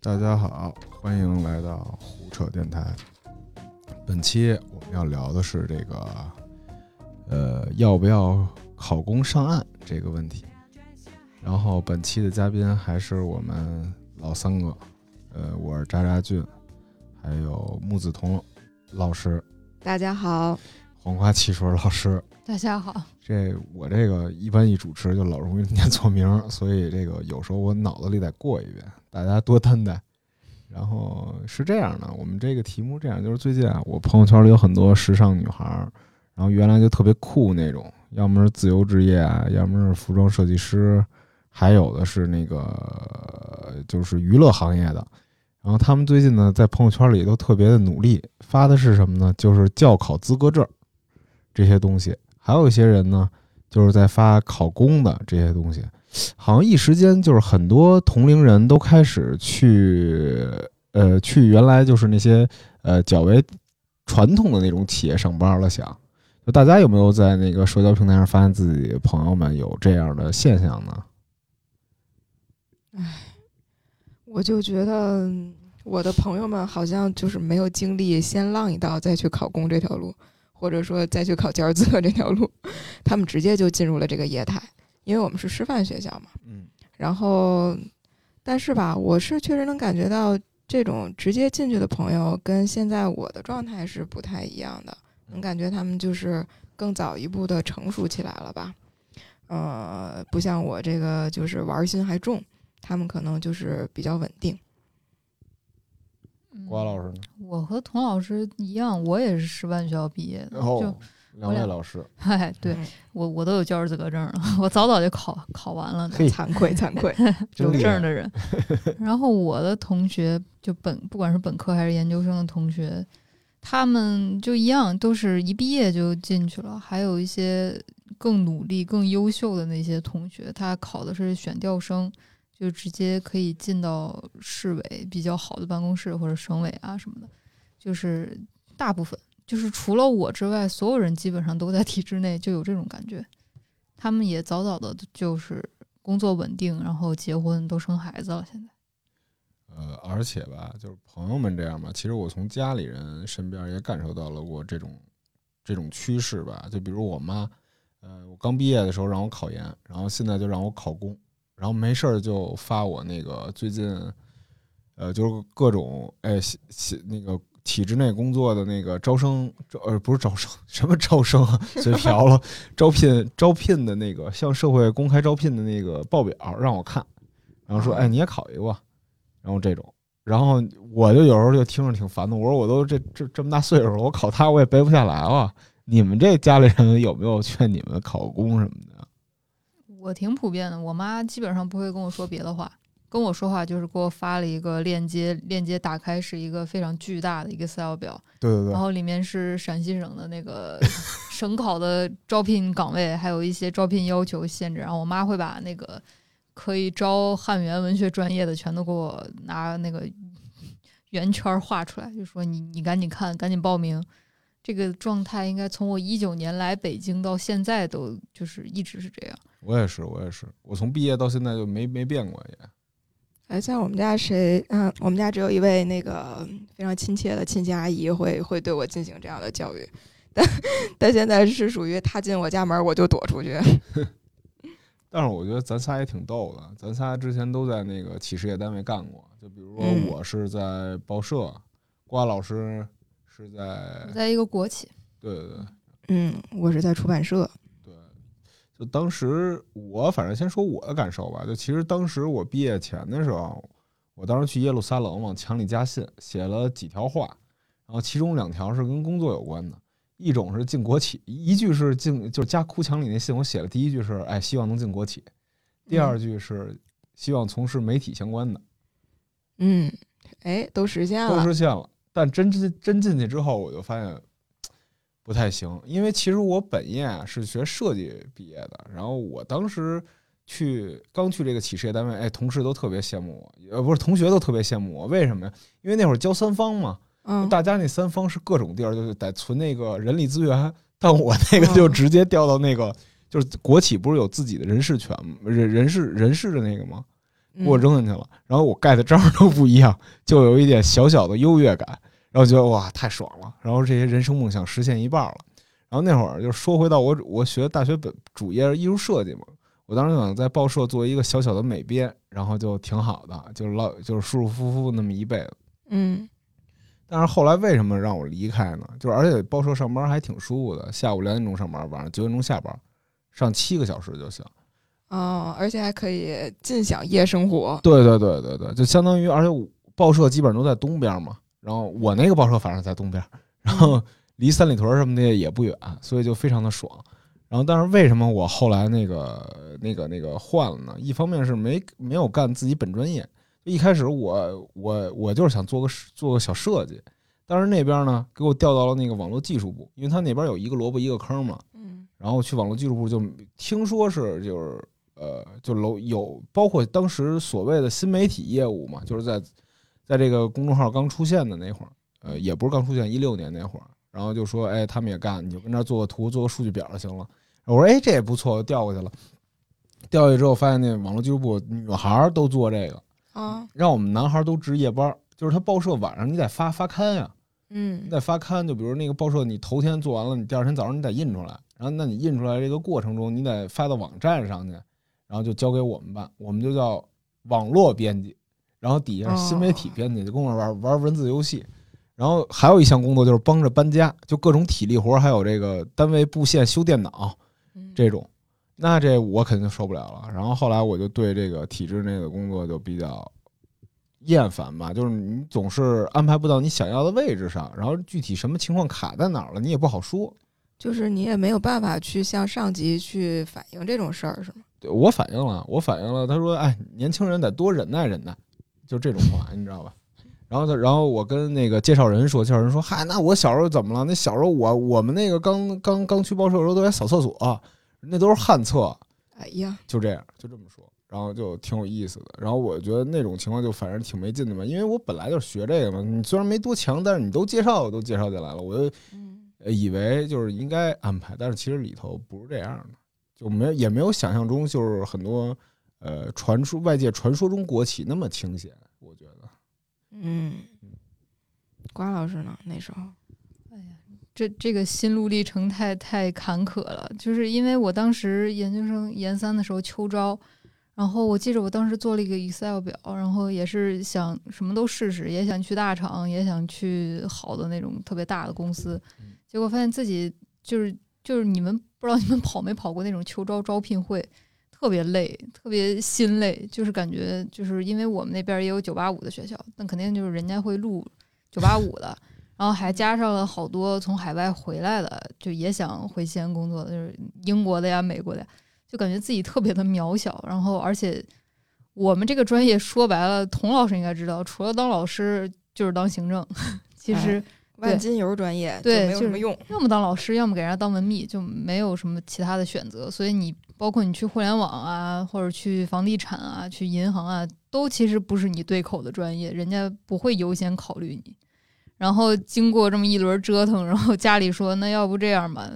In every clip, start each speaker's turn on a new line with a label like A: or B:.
A: 大家好，欢迎来到胡扯电台。本期我们要聊的是这个，呃，要不要考公上岸这个问题。然后本期的嘉宾还是我们老三个，呃，我是渣渣俊，还有木子彤老师，
B: 大家好，
A: 黄瓜汽水老师。
C: 大家好，
A: 这我这个一般一主持就老容易念错名，所以这个有时候我脑子里得过一遍，大家多担待。然后是这样的，我们这个题目这样，就是最近啊，我朋友圈里有很多时尚女孩儿，然后原来就特别酷那种，要么是自由职业啊，要么是服装设计师，还有的是那个就是娱乐行业的。然后他们最近呢，在朋友圈里都特别的努力，发的是什么呢？就是教考资格证这些东西。还有一些人呢，就是在发考公的这些东西，好像一时间就是很多同龄人都开始去，呃，去原来就是那些呃较为传统的那种企业上班了。想，就大家有没有在那个社交平台上发现自己朋友们有这样的现象呢？
B: 唉，我就觉得我的朋友们好像就是没有经历先浪一道再去考公这条路。或者说再去考 教师资格这条路，他们直接就进入了这个业态，因为我们是师范学校嘛。
A: 嗯。
B: 然后，但是吧，我是确实能感觉到这种直接进去的朋友跟现在我的状态是不太一样的，能感觉他们就是更早一步的成熟起来了吧。呃，不像我这个就是玩心还重，他们可能就是比较稳定。
A: 瓜老师呢？
C: 我和童老师一样，我也是师范学校毕业的。就
A: 两位老师，
C: 哎，对我我都有教师资格证了，我早早就考考完了。
B: 惭愧惭愧，
C: 有证的人。然后我的同学，就本不管是本科还是研究生的同学，他们就一样，都是一毕业就进去了。还有一些更努力、更优秀的那些同学，他考的是选调生。就直接可以进到市委比较好的办公室或者省委啊什么的，就是大部分就是除了我之外，所有人基本上都在体制内，就有这种感觉。他们也早早的就是工作稳定，然后结婚都生孩子了。现在，
A: 呃，而且吧，就是朋友们这样吧，其实我从家里人身边也感受到了过这种这种趋势吧。就比如我妈，呃，我刚毕业的时候让我考研，然后现在就让我考公。然后没事儿就发我那个最近，呃，就是各种哎，写那个体制内工作的那个招生招呃不是招生什么招生啊，嘴瓢了，招聘招聘的那个向社会公开招聘的那个报表让我看，然后说哎你也考一个吧，然后这种，然后我就有时候就听着挺烦的，我说我都这这这么大岁数了，我考他我也背不下来了，你们这家里人有没有劝你们考公什么的？
C: 我挺普遍的，我妈基本上不会跟我说别的话，跟我说话就是给我发了一个链接，链接打开是一个非常巨大的一个 Excel 表，
A: 对对对，
C: 然后里面是陕西省的那个 省考的招聘岗位，还有一些招聘要求限制，然后我妈会把那个可以招汉语言文学专业的全都给我拿那个圆圈画出来，就说你你赶紧看，赶紧报名。这个状态应该从我一九年来北京到现在都就是一直是这样。
A: 我也是，我也是，我从毕业到现在就没没变过也。
B: 哎，像我们家谁，嗯，我们家只有一位那个非常亲切的亲戚阿姨会会对我进行这样的教育，但但现在是属于她进我家门我就躲出去。
A: 但是我觉得咱仨也挺逗的，咱仨之前都在那个企事业单位干过，就比如说我是在报社，瓜老师。是在
C: 在一个国企，
A: 对对对，
B: 嗯，我是在出版社，
A: 对，就当时我反正先说我的感受吧，就其实当时我毕业前的时候，我当时去耶路撒冷往墙里加信，写了几条话，然后其中两条是跟工作有关的，一种是进国企，一句是进就是加哭墙里那信，我写了第一句是哎希望能进国企，第二句是希望从事媒体相关的，
B: 嗯，哎，都实现了，
A: 都实现了。但真真真进去之后，我就发现不太行，因为其实我本业啊是学设计毕业的，然后我当时去刚去这个企事业单位，哎，同事都特别羡慕我，呃，不是同学都特别羡慕我，为什么呀？因为那会儿教三方嘛，
B: 嗯，
A: 大家那三方是各种地儿，就是得存那个人力资源，但我那个就直接调到那个，就是国企不是有自己的人事权，人人事人事的那个吗？
B: 嗯
A: 给我扔进去了，然后我盖的章都不一样，就有一点小小的优越感，然后觉得哇太爽了，然后这些人生梦想实现一半了。然后那会儿就说回到我我学大学本主业是艺术设计嘛，我当时想在报社做一个小小的美编，然后就挺好的，就是老就是舒舒服服那么一辈子。
B: 嗯
A: 但是后来为什么让我离开呢？就是而且报社上班还挺舒服的，下午两点钟上班，晚上九点钟下班，上七个小时就行。
B: 哦，而且还可以尽享夜生活。
A: 对对对对对，就相当于，而且我报社基本上都在东边嘛，然后我那个报社反正在东边，然后离三里屯什么的也不远，所以就非常的爽。然后，但是为什么我后来那个那个那个换了呢？一方面是没没有干自己本专业，一开始我我我就是想做个做个小设计，但是那边呢给我调到了那个网络技术部，因为他那边有一个萝卜一个坑嘛，
B: 嗯
A: 然后去网络技术部就听说是就是呃就楼有包括当时所谓的新媒体业务嘛，就是在在这个公众号刚出现的那会儿，呃也不是刚出现，一六年那会儿，然后就说哎他们也干，你就跟那儿做个图，做个数据表就行了。我说哎这也不错，我调过去了。调过去之后发现那网络技术部女孩儿都做这个，
B: 啊
A: 让我们男孩儿都值夜班儿，就是他报社晚上你得发发刊呀、
B: 嗯
A: 你得发刊，就比如那个报社，你头天做完了，你第二天早上你得印出来，然后那你印出来这个过程中，你得发到网站上去，然后就交给我们办，我们就叫网络编辑，然后底下新媒体编辑，就跟我玩玩文字游戏。然后还有一项工作就是帮着搬家，就各种体力活，还有这个单位布线、修电脑
B: 嗯
A: 这种，那这我肯定受不了了。然后后来我就对这个体制内的工作就比较厌烦吧，就是你总是安排不到你想要的位置上，然后具体什么情况卡在哪儿了，你也不好说。
B: 就是你也没有办法去向上级去反映这种事儿，是吗？
A: 对我反映了，我反映了，他说：“哎，年轻人得多忍耐忍耐。”就这种话，你知道吧？然后他，然后我跟那个介绍人说，介绍人说：“嗨，那我小时候怎么了？那小时候我我们那个刚刚刚去报社的时候都在扫厕所，那都是旱厕。”
B: 哎呀，
A: 就这样，就这么说，然后就挺有意思的。然后我觉得那种情况就反正挺没劲的嘛，因为我本来就是学这个嘛，你虽然没多强，但是你都介绍都介绍进来了，我就以为就是应该安排，但是其实里头不是这样的，就没有也没有想象中就是很多呃传说外界传说中国企那么清闲，我觉得。
B: 嗯，瓜老师呢？那时候，哎呀
C: 这这个心路历程太太坎坷了，就是因为我当时研究生研三的时候秋招，然后我记着我当时做了一个 Excel 表，然后也是想什么都试试，也想去大厂，也想去好的那种特别大的公司，结果发现自己就是就是你们不知道你们跑没跑过那种秋招招聘会，特别累，特别心累，就是感觉就是因为我们那边也有九八五的学校，那肯定就是人家会录九八五的。然后还加上了好多从海外回来的，就也想回西安工作的，就是英国的呀、美国的呀，就感觉自己特别的渺小。然后，而且我们这个专业说白了，童老师应该知道，除了当老师就是当行政。其实
B: 万金油专业
C: 对
B: 就没有什么用。
C: 要么当老师，要么给人家当文秘，就没有什么其他的选择。所以你包括你去互联网啊，或者去房地产啊、去银行啊，都其实不是你对口的专业，人家不会优先考虑你。然后经过这么一轮折腾，然后家里说：“那要不这样吧，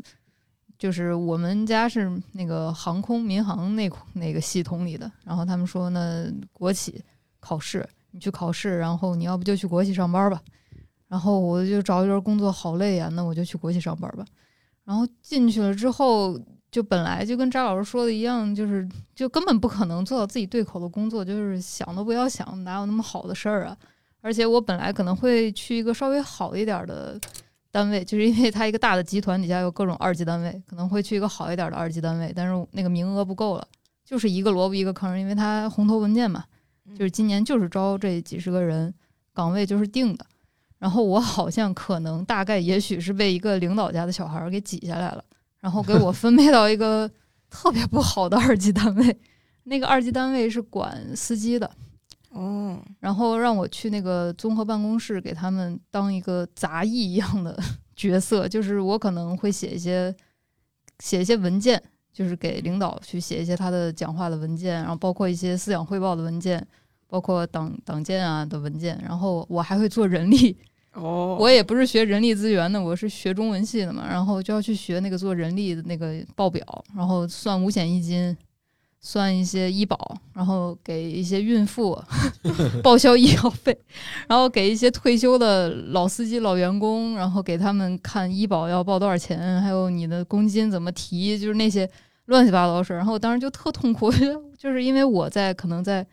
C: 就是我们家是那个航空民航那那个系统里的，然后他们说那国企考试，你去考试，然后你要不就去国企上班吧。然后我就找一份工作，好累呀、那我就去国企上班吧。然后进去了之后，就本来就跟张老师说的一样，就是就根本不可能做到自己对口的工作，就是想都不要想，哪有那么好的事儿啊！而且我本来可能会去一个稍微好一点的单位，就是因为它一个大的集团底下有各种二级单位，可能会去一个好一点的二级单位，但是那个名额不够了，就是一个萝卜一个坑，因为它红头文件嘛，就是今年就是招这几十个人，岗位就是定的。然后我好像可能大概也许是被一个领导家的小孩儿给挤下来了，然后给我分配到一个特别不好的二级单位，那个二级单位是管司机的，
B: 哦，
C: 然后让我去那个综合办公室给他们当一个杂役一样的 角色，就是我可能会写一些写一些文件，就是给领导去写一些他的讲话的文件，然后包括一些思想汇报的文件，包括党党建啊的文件，然后我还会做人力，
B: 哦，
C: 我也不是学人力资源的，我是学中文系的嘛，然后就要去学那个做人力的那个报表，然后算五险一金，算一些医保，然后给一些孕妇 报销医药费，然后给一些退休的老司机、老员工，然后给他们看医保要报多少钱，还有你的公积金怎么提，就是那些乱七八糟的事儿。然后我当时就特痛苦，就是因为我在可能在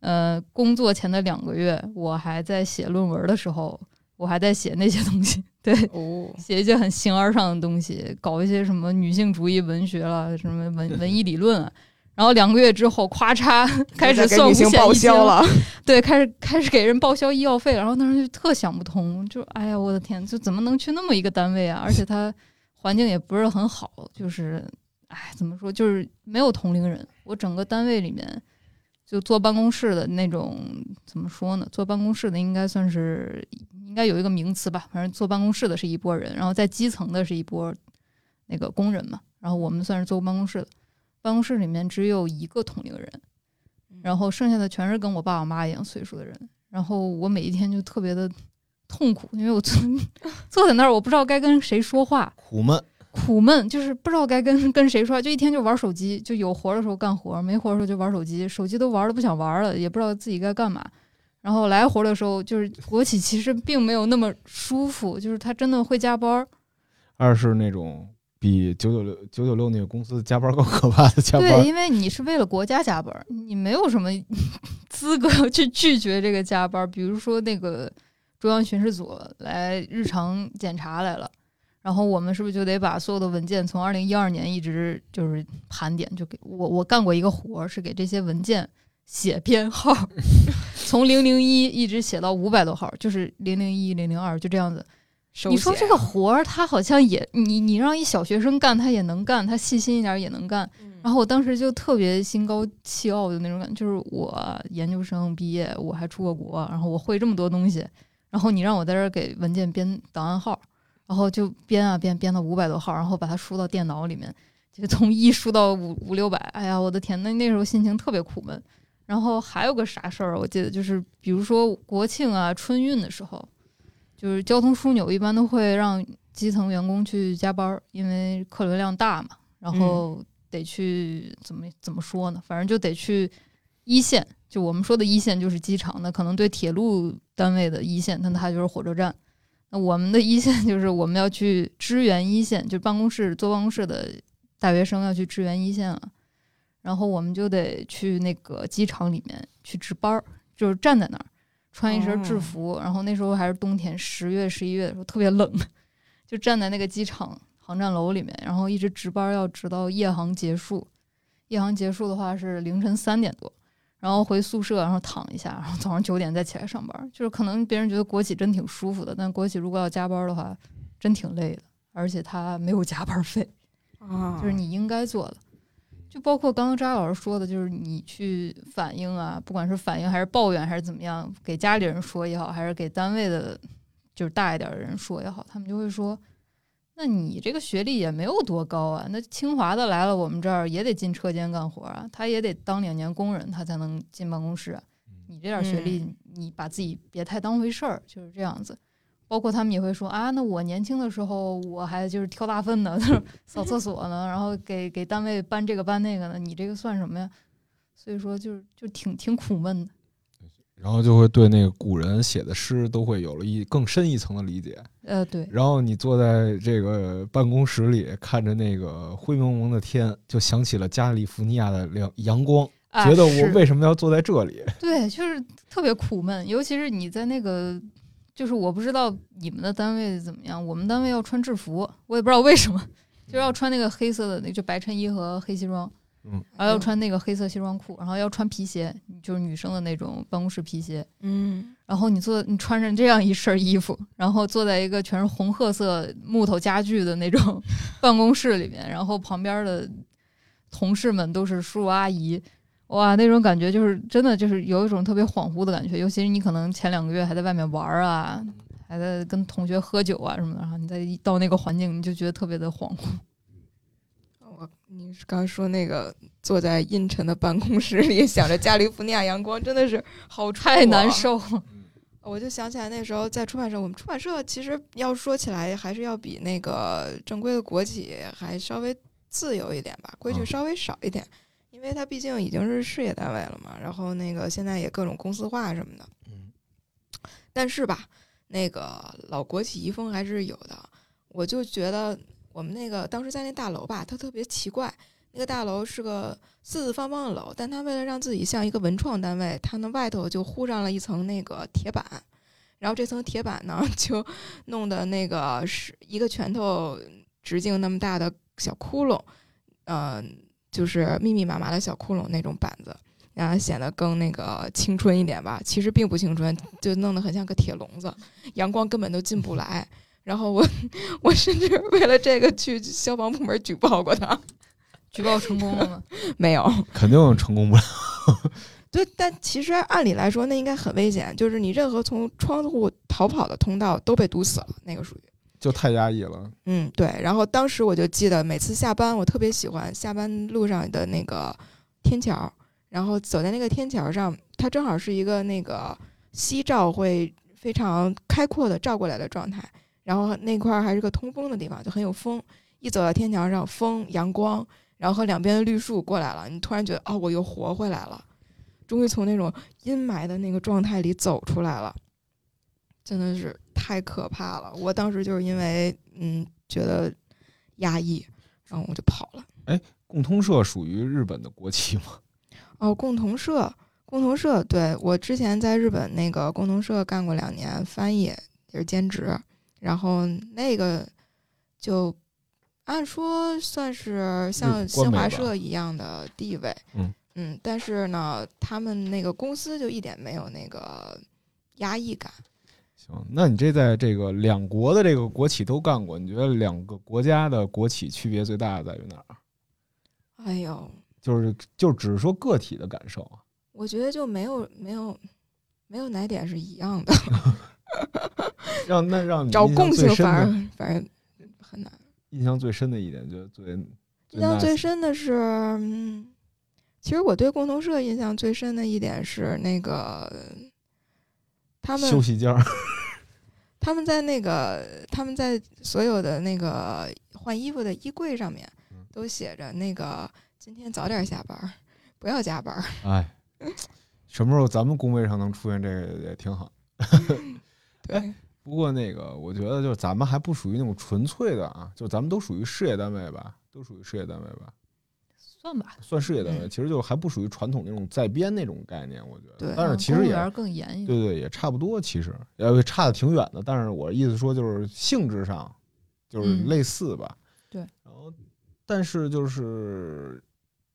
C: 呃工作前的两个月，我还在写论文的时候，我还在写那些东西，对，
B: 哦，
C: 写一些很形而上的东西，搞一些什么女性主义文学了，什么文文艺理论啊。然后两个月之后，咵嚓开始算五险一金
B: 销，了，
C: 对，开始开始给人报销医药费，然后当时就特想不通，就哎呀，我的天，就怎么能去那么一个单位啊？而且它环境也不是很好，就是哎，怎么说，就是没有同龄人。我整个单位里面，就坐办公室的那种，怎么说呢？坐办公室的应该算是应该有一个名词吧，反正坐办公室的是一波人，然后在基层的是一波那个工人嘛，然后我们算是坐办公室的。办公室里面只有一个同龄人，然后剩下的全是跟我爸我妈一样岁数的人。然后我每一天就特别的痛苦，因为我坐 坐在那儿，我不知道该跟谁说话，
A: 苦闷。
C: 苦闷，就是不知道该跟 跟谁说话，就一天就玩手机，就有活的时候干活，没活的时候就玩手机，手机都玩的不想玩了，也不知道自己该干嘛。然后来活的时候，就是国企其实并没有那么舒服，就是他真的会加班。
A: 二是那种比九九六九九六那个公司加班更可怕的加班
C: 对，，因为你是为了国家加班，你没有什么资格去拒绝这个加班。比如说那个中央巡视组来日常检查来了，然后我们是不是就得把所有的文件从二零一二年一直就是盘点？就给我我干过一个活儿，是给这些文件写编号，从零零一一直写到五百多号，就是零零一零零二就这样子。你说这个活儿，他好像也你你让一小学生干，他也能干，他细心一点儿也能干。
B: 嗯
C: 然后我当时就特别心高气傲的那种感觉，就是我研究生毕业，我还出过国，然后我会这么多东西，然后你让我在这儿给文件编档案号，然后就编啊编，编到五百多号，然后把它输到电脑里面，就从一输到五五六百，哎呀，我的天，那那时候心情特别苦闷。然后还有个啥事儿，我记得就是，比如说国庆啊、春运的时候，就是交通枢纽一般都会让基层员工去加班儿，因为客流量大嘛，然后得去怎么怎么说呢？反正就得去一线，就我们说的一线就是机场，那可能对铁路单位的一线，那它就是火车站。那我们的一线 就是我们要去支援一线，就办公室坐办公室的大学生要去支援一线了，然后我们就得去那个机场里面去值班儿，就是站在那儿。穿一身制
B: 哦
C: 服，然后那时候还是冬天，十月、十一月的时候特别冷，就站在那个机场航站楼里面，然后一直值班，要直到夜航结束。夜航结束的话是凌晨三点多，然后回宿舍，然后躺一下，然后早上九点再起来上班。就是可能别人觉得国企真挺舒服的，但国企如果要加班的话，真挺累的，而且他没有加班费。
B: 啊，
C: 就是你应该做的。就包括刚刚扎老师说的，就是你去反映啊，不管是反映还是抱怨还是怎么样，给家里人说也好，还是给单位的，就是大一点的人说也好，他们就会说，那你这个学历也没有多高啊，那清华的来了我们这儿也得进车间干活啊，他也得当两年工人，他才能进办公室啊。你这点学历，你把自己别太当回事儿，就是这样子。包括他们也会说啊，那我年轻的时候我还就是挑大粪呢，就是扫厕所呢，然后给给单位搬这个搬那个呢，你这个算什么呀？所以说就是就挺挺苦闷的。
A: 然后就会对那个古人写的诗都会有了一更深一层的理解。
C: 呃，对，
A: 然后你坐在这个办公室里，看着那个灰蒙蒙的天，就想起了加利福尼亚的亮阳光，
C: 啊
A: 觉得我为什么要坐在这里？
C: 对，就是特别苦闷，尤其是你在那个，就是我不知道你们的单位怎么样，我们单位要穿制服，我也不知道为什么，就要穿那个黑色的那就白衬衣和黑西装，
A: 嗯，
C: 然后要穿那个黑色西装裤，然后要穿皮鞋，就是女生的那种办公室皮鞋，
B: 嗯，
C: 然后你坐，你穿着这样一身衣服，然后坐在一个全是红褐色木头家具的那种 办公室里面，然后旁边的同事们都是叔叔阿姨，哇，那种感觉就是真的就是有一种特别恍惚的感觉，尤其是你可能前两个月还在外面玩儿啊，还在跟同学喝酒啊什么的，然后你再一到那个环境，你就觉得特别的恍惚。
B: 我你是刚说那个坐在阴沉的办公室里，想着加利福尼亚阳光，真的是好
C: 太难
B: 啊
C: 受了，
B: 我就想起来那时候在出版社，我们出版社其实要说起来，还是要比那个正规的国企还稍微自由一点吧，规矩
A: 嗯
B: 稍微少一点。因为它毕竟已经是事业单位了嘛，然后那个现在也各种公司化什么的。
A: 嗯
B: 但是吧，那个老国企遗风还是有的。我就觉得我们那个当时在那大楼吧，它特别奇怪。那个大楼是个四四方方的楼，但它为了让自己像一个文创单位，它那外头就糊上了一层那个铁板，然后这层铁板呢 就弄的那个是一个拳头直径那么大的小窟窿，嗯、就是密密麻麻的小窟窿那种板子。让它显得更那个青春一点吧，其实并不青春，就弄得很像个铁笼子，阳光根本都进不来。然后我 我甚至为了这个去消防部门举报过他，
C: 举报成功了吗？
B: 没有。
A: 肯定成功不了。
B: 对，但其实按理来说那应该很危险，就是你任何从窗户逃跑的通道都被堵死了，那个属于。
A: 就太压抑了。
B: 嗯，对。然后当时我就记得，每次下班我特别喜欢下班路上的那个天桥，然后走在那个天桥上，它正好是一个那个夕照会非常开阔的照过来的状态，然后那块儿还是个通风的地方，就很有风。一走到天桥上，风、阳光，然后和两边的绿树过来了，你突然觉得哦，我又活回来了，终于从那种阴霾的那个状态里走出来了，真的是太可怕了。我当时就是因为嗯觉得压抑，然后我就跑了。
A: 哎共通社属于日本的国企吗？
B: 哦，共同社，共同社，对我之前在日本那个共同社干过两年翻译，也是兼职，然后那个就按说算是像新华社一样的地位，
A: 嗯
B: 但是呢，他们那个公司就一点没有那个压抑感。
A: 行，那你这在这个两国的这个国企都干过，你觉得两个国家的国企区别最大的在于哪儿？
B: 哎呦，
A: 就是就只是说个体的感受啊。
B: 我觉得就没有没有没有哪点是一样的，
A: 让那让你
B: 找共性反而反而很难。
A: 印象最深的一点，觉得最
B: 印象最深的是，嗯，其实我对共同社印象最深的一点是那个他们
A: 休息间儿，
B: 他们在那个他们在所有的那个换衣服的衣柜上面
A: 嗯
B: 都写着那个今天早点下班，不要加班。
A: 哎，什么时候咱们工位上能出现这个也挺好。
B: 对，
A: 不过那个，我觉得就是咱们还不属于那种纯粹的啊，就咱们都属于事业单位吧，都属于事业单位吧，
C: 算吧，
A: 算事业单位，
B: 嗯
A: 其实就还不属于传统那种在编那种概念，我觉得。
B: 对
A: 但是
C: 嗯
A: 其实也
C: 公务员更严一点。
A: 对对，也差不多，其实呃差的挺远的。但是我意思说，就是性质上就是
C: 嗯
A: 类似吧。
C: 对。
A: 然后，但是就是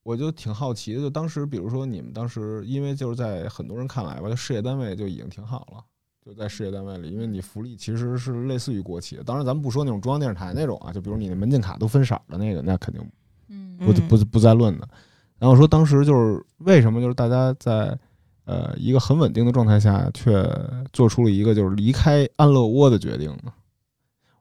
A: 我就挺好奇的，就当时比如说你们当时，因为就是在很多人看来吧，就事业单位就已经挺好了。就在事业单位里，因为你福利其实是类似于国企的。当然，咱们不说那种中央电视台那种啊，就比如你的门禁卡都分色儿的那个，那肯定
C: 嗯
A: 不
B: 嗯
A: 不不再论的。然后说当时就是为什么就是大家在呃一个很稳定的状态下，却做出了一个就是离开安乐窝的决定呢？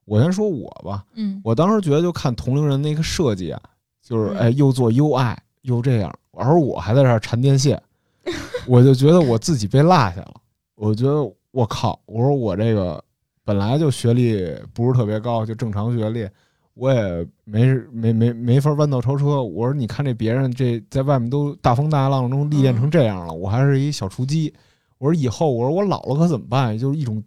A: 我先说我吧，
C: 嗯，
A: 我当时觉得就看同龄人那个设计啊，就是
B: 嗯
A: 哎又做 UI 又这样，而我还在这儿缠电线，我就觉得我自己被落下了。我觉得我靠，我说我这个本来就学历不是特别高，就正常学历，我也没没没没法弯道超车。我说你看这别人这在外面都大风大浪中历练成这样了，我还是一小雏鸡。我说以后我说我老了可怎么办？就是一种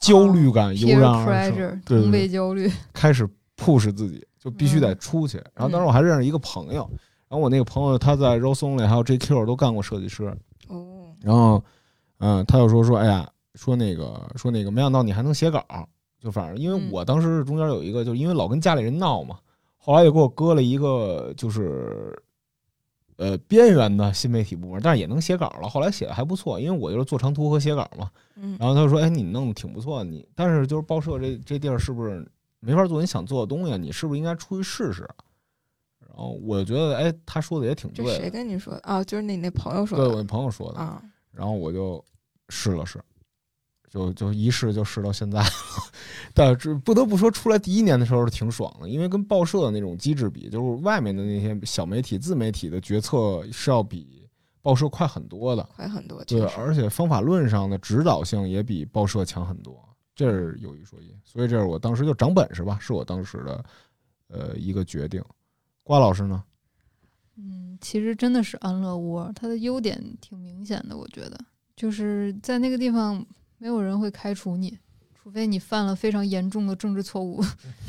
A: 焦虑感油
C: peer
A: 然而生对对对
C: 同辈焦虑。
A: 开始 push 自己，就必须得出去。然后当时我还认识一个朋友，然后我那个朋友他在 Rose Only 还有 JQ 都干过设计师，
B: 哦，
A: 然后嗯，他就说说，哎呀，说那个说那个，没想到你还能写稿，就反正因为
C: 嗯
A: 我当时中间有一个，就因为老跟家里人闹嘛，后来又给我搁了一个就是。呃，边缘的新媒体部门，但是也能写稿了。后来写的还不错，因为我就是做长图和写稿嘛。
B: 嗯
A: 然后他就说：“哎，你弄的挺不错，你但是就是报社这这地儿是不是没法做你想做的东西啊？你是不是应该出去试试？”然后我觉得，哎，他说的也挺对的，
B: 跟你说的？哦，就是你那朋友说的
A: 对我那朋友说的。
B: 啊。
A: 然后我就试了试，就就一试就试到现在了。但是不得不说，出来第一年的时候是挺爽的，因为跟报社的那种机制比，就是外面的那些小媒体、自媒体的决策是要比报社快很多的。
B: 快很多，
A: 对，而且方法论上的指导性也比报社强很多，这是有一说一。所以这是我当时就长本事吧，是我当时的呃一个决定。瓜老师呢？
C: 嗯，其实真的是安乐窝，它的优点挺明显的，我觉得就是在那个地方没有人会开除你，除非你犯了非常严重的政治错误，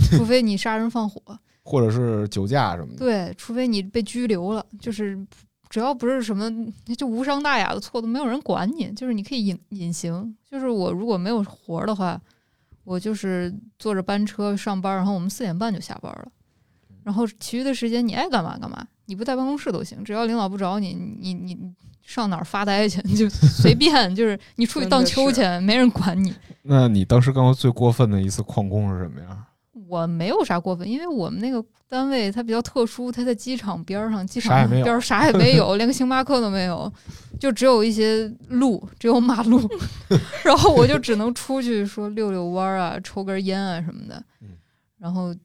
C: 除非你杀人放火，
A: 或者是酒驾什么的。
C: 对，除非你被拘留了，就是只要不是什么就无伤大雅的错，都没有人管你，就是你可以隐隐形。就是我如果没有活儿的话，我就是坐着班车上班，然后我们四点半就下班了，然后其余的时间你爱干嘛干嘛，你不在办公室都行，只要领导不找你，你你你上哪儿发呆去 就随便，就是你出去荡秋千，没人管你。
A: 那你当时干过最过分的一次旷工是什么呀？
C: 我没有啥过分，因为我们那个单位它比较特殊，它在机场边上，机场边儿啥也没有，连个星巴克都没有，就只有一些路，只有马路，然后我就只能出去说溜溜弯儿啊，抽根烟啊什么的
A: 嗯。
C: 然后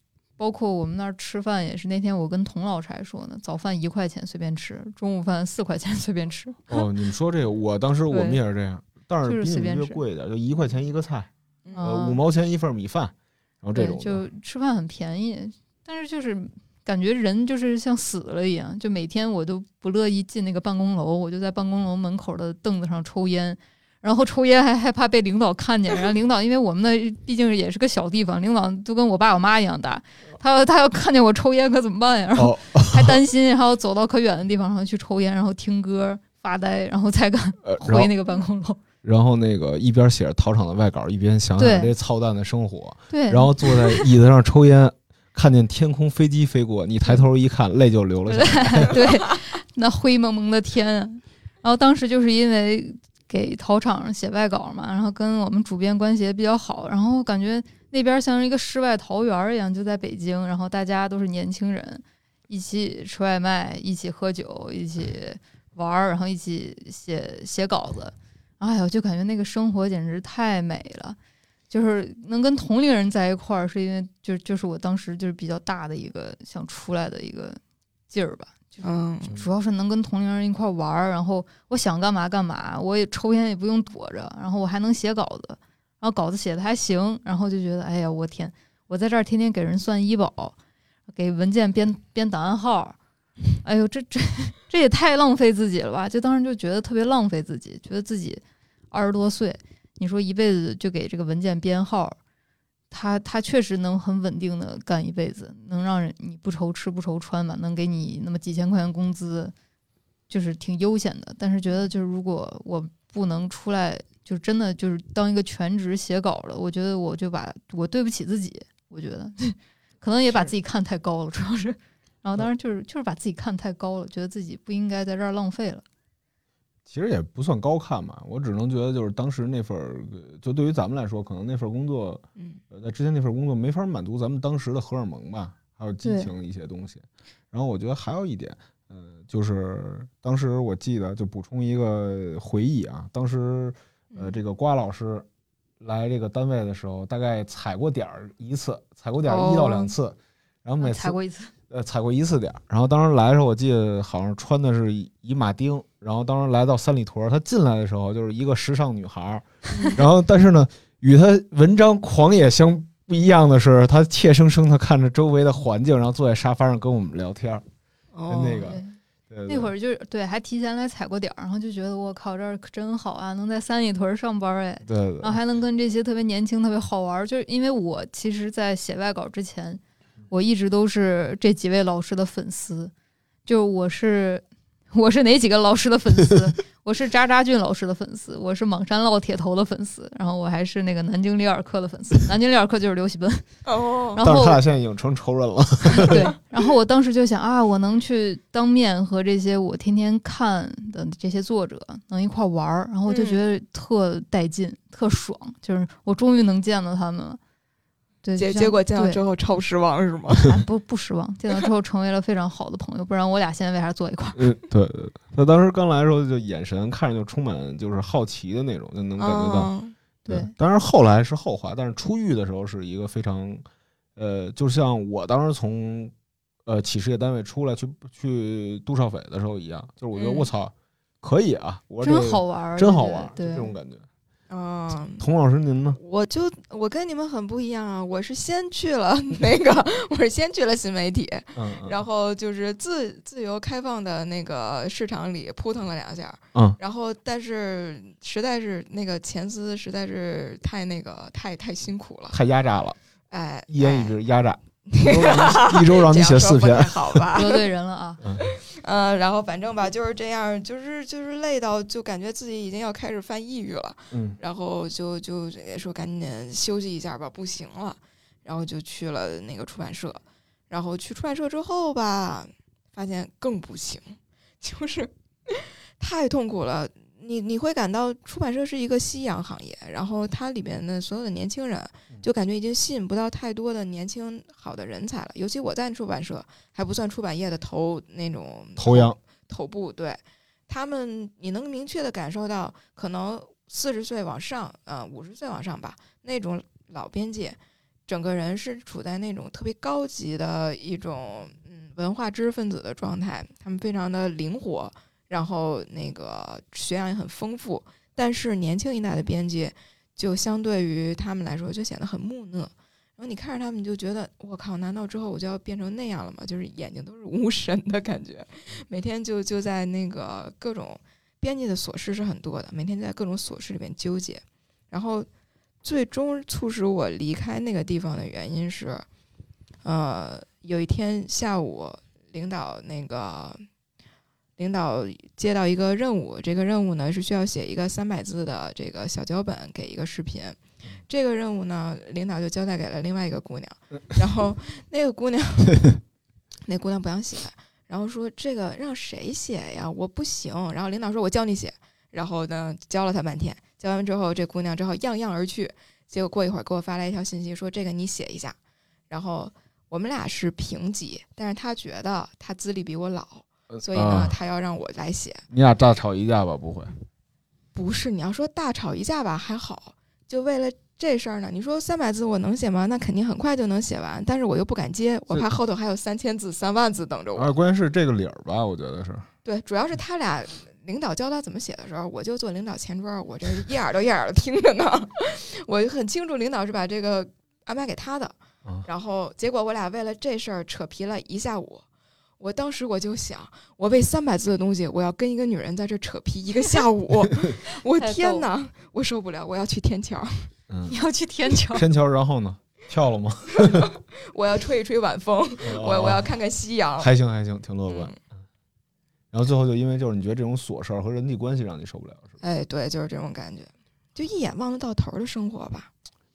C: 包括我们那儿吃饭也是，那天我跟童老师还说呢，早饭一块钱随便吃，中午饭四块钱随便吃。
A: 哦，你们说这个，我当时我们也是这样，但
C: 就是
A: 比你们
C: 随便吃
A: 这贵一点，就一块钱一个菜，呃，
C: 啊
A: 五毛钱一份米饭，然后这
C: 对，
A: 种
C: 就吃饭很便宜，但是就是感觉人就是像死了一样，就每天我都不乐意进那个办公楼，我就在办公楼门口的凳子上抽烟，然后抽烟还害怕被领导看见，然后领导因为我们那毕竟也是个小地方，领导都跟我爸我妈一样大，他要他要看见我抽烟可怎么办呀？然后
A: 哦，
C: 还担心，然后走到可远的地方然后去抽烟，然后听歌发呆，然后才敢 回那个办公楼。
A: 然后那个一边写着陶厂的外稿，一边想想这操蛋的生活，
C: 对，
A: 然后坐在椅子上抽烟，看见天空飞机飞过，你抬头一看，泪就流了下来。
C: 对，那灰蒙蒙的天啊！然后当时就是因为给陶厂写外稿嘛，然后跟我们主编关系也比较好，然后感觉那边像是一个世外桃源一样，就在北京，然后大家都是年轻人，一起吃外卖，一起喝酒，一起玩儿，然后一起写写稿子。哎呦，就感觉那个生活简直太美了。就是能跟同龄人在一块儿，是因为就就是我当时就是比较大的一个想出来的一个劲儿吧。
B: 嗯，
C: 主要是能跟同龄人一块玩儿，然后我想干嘛干嘛，我也抽烟也不用躲着，然后我还能写稿子，然后稿子写的还行，然后就觉得，哎呀，我天，我在这儿天天给人算医保，给文件编编档案号，哎呦，这这这也太浪费自己了吧！就当时就觉得特别浪费自己，觉得自己二十多岁，你说一辈子就给这个文件编号，他他确实能很稳定的干一辈子，能让人你不愁吃不愁穿吧，能给你那么几千块钱工资，就是挺悠闲的。但是觉得就是如果我不能出来，就真的就是当一个全职写稿了，我觉得我就把我对不起自己，我觉得 可能也把自己看太高了，主要是，然后当然就是就是把自己看太高了，觉得自己不应该在这儿浪费了。
A: 其实也不算高看吧，我只能觉得就是当时那份就对于咱们来说，可能那份工作，
B: 嗯，
A: 呃，在之前那份工作没法满足咱们当时的荷尔蒙吧，还有激
C: 对
A: 情一些东西。然后我觉得还有一点，呃，就是当时我记得就补充一个回忆啊，当时呃
C: 嗯
A: 这个瓜老师来这个单位的时候，大概踩过点儿一次，踩过点儿一到两
C: 哦
A: 次，然后每次
C: 踩过一次，
A: 呃，踩过一次点儿。然后当时来的时候，我记得好像穿的是一一马丁。然后当时来到三里屯儿，她进来的时候就是一个时尚女孩儿。然后但是呢，与她文章狂野相不一样的是，她怯生生的看着周围的环境，然后坐在沙发上跟我们聊天儿。
B: 哦，
A: 那个
C: 对
A: 对
C: 那会儿就是对，还提前来踩过点儿，然后就觉得我靠，这儿可真好啊，能在三里屯儿上班儿哎，
A: 对对
C: 然后还能跟这些特别年轻、特别好玩儿。就是因为我其实，在写外稿之前，我一直都是这几位老师的粉丝。就我是 我是哪几个老师的粉丝？我是渣渣俊老师的粉丝，我是莽山烙铁头的粉丝，然后我还是那个南京里尔克的粉丝。南京里尔克就是刘喜奔，
B: 哦，
C: 然后
A: 但是他俩现在已经成仇人了。
C: 对，然后我当时就想啊，我能去当面和这些我天天看的这些作者能一块儿玩儿，然后我就觉得特带劲、特爽，就是我终于能见到他们了。对，
B: 结结果见到之后超失望是吗？
C: 哎不不失望，见到之后成为了非常好的朋友，不然我俩现在为啥坐一块儿？
A: 嗯，对对对。他当时刚来的时候，就眼神看着就充满就是好奇的那种，就能感觉到。
B: 哦
C: 对，
A: 当然后来是后话，但是出狱的时候是一个非常，呃，就像我当时从呃企事业单位出来去去杜少斐的时候一样，就是我觉得
B: 嗯
A: 我操，可以啊，我
C: 真好玩，
A: 真好玩这种感觉。
B: 嗯，
A: 童老师您呢？
B: 我就我跟你们很不一样啊，我是先去了 那个，我是先去了新媒体，
A: 嗯，
B: 然后就是自自由开放的那个市场里扑腾了两下，
A: 嗯，
B: 然后但是实在是那个前司实在是太那个太太辛苦了，
A: 太压榨了，
B: 哎，
A: 一言以
B: 哎
A: 蔽之，压榨。一周让你写四篇
B: 好吧？
C: 得罪人了啊！
B: 嗯，然后反正吧就是这样，就是就是累到就感觉自己已经要开始犯抑郁了，
A: 嗯
B: 然后就就也说赶紧休息一下吧，不行了，然后就去了那个出版社，然后去出版社之后吧，发现更不行，就是太痛苦了。你你会感到出版社是一个夕阳行业，然后它里面的所有的年轻人，就感觉已经吸引不到太多的年轻好的人才了。尤其我在出版社还不算出版业的头那种
A: 头羊，
B: 头部，对他们，你能明确的感受到，可能四十岁往上，呃，五十岁往上吧，那种老编辑，整个人是处在那种特别高级的一种嗯文化知识分子的状态，他们非常的灵活，然后那个学养也很丰富，但是年轻一代的编辑就相对于他们来说就显得很木讷。然后你看着他们，你就觉得我靠，难道之后我就要变成那样了吗？就是眼睛都是无神的感觉，每天就就在那个各种编辑的琐事是很多的，每天在各种琐事里面纠结，然后最终促使我离开那个地方的原因是，呃，有一天下午，领导那个领导接到一个任务，这个任务呢是需要写一个三百字的这个小脚本给一个视频。这个任务呢，领导就交代给了另外一个姑娘，然后 那个姑娘，那姑娘不想写，然后说这个让谁写呀？我不行。然后领导说我教你写，然后呢教了她半天，教完之后这姑娘只好样样而去。结果过一会儿给我发来一条信息说这个你写一下，然后我们俩是平级，但是她觉得她资历比我老，所以呢
A: 啊
B: 她要让我来写。
A: 你俩大吵一架吧？不会，
B: 不是你要说大吵一架吧还好，就为了这事儿呢，你说三百字我能写吗？那肯定很快就能写完，但是我又不敢接，我怕后头还有三千字、三万字等着我。
A: 啊关键是这个理儿吧，我觉得是，
B: 对，主要是他俩领导教他怎么写的时候，我就坐领导前桌，我这一耳朵一耳朵听着呢。我很清楚领导是把这个安排给他的，
A: 嗯
B: 然后结果我俩为了这事儿扯皮了一下午。我当时我就想，我为三百字的东西，我要跟一个女人在这扯皮一个下午，我天哪，我受不了，我要去天桥，
A: 嗯
C: 你，要去天桥，
A: 天桥，然后呢？跳了吗？
B: 我要吹一吹晚风，我我要看看夕阳。
A: 还行还行，挺乐观。
B: 嗯
A: 然后最后就因为就是你觉得这种琐事儿和人际关系让你受不了，是吧？
B: 哎，对，就是这种感觉，就一眼望得到头儿的生活吧。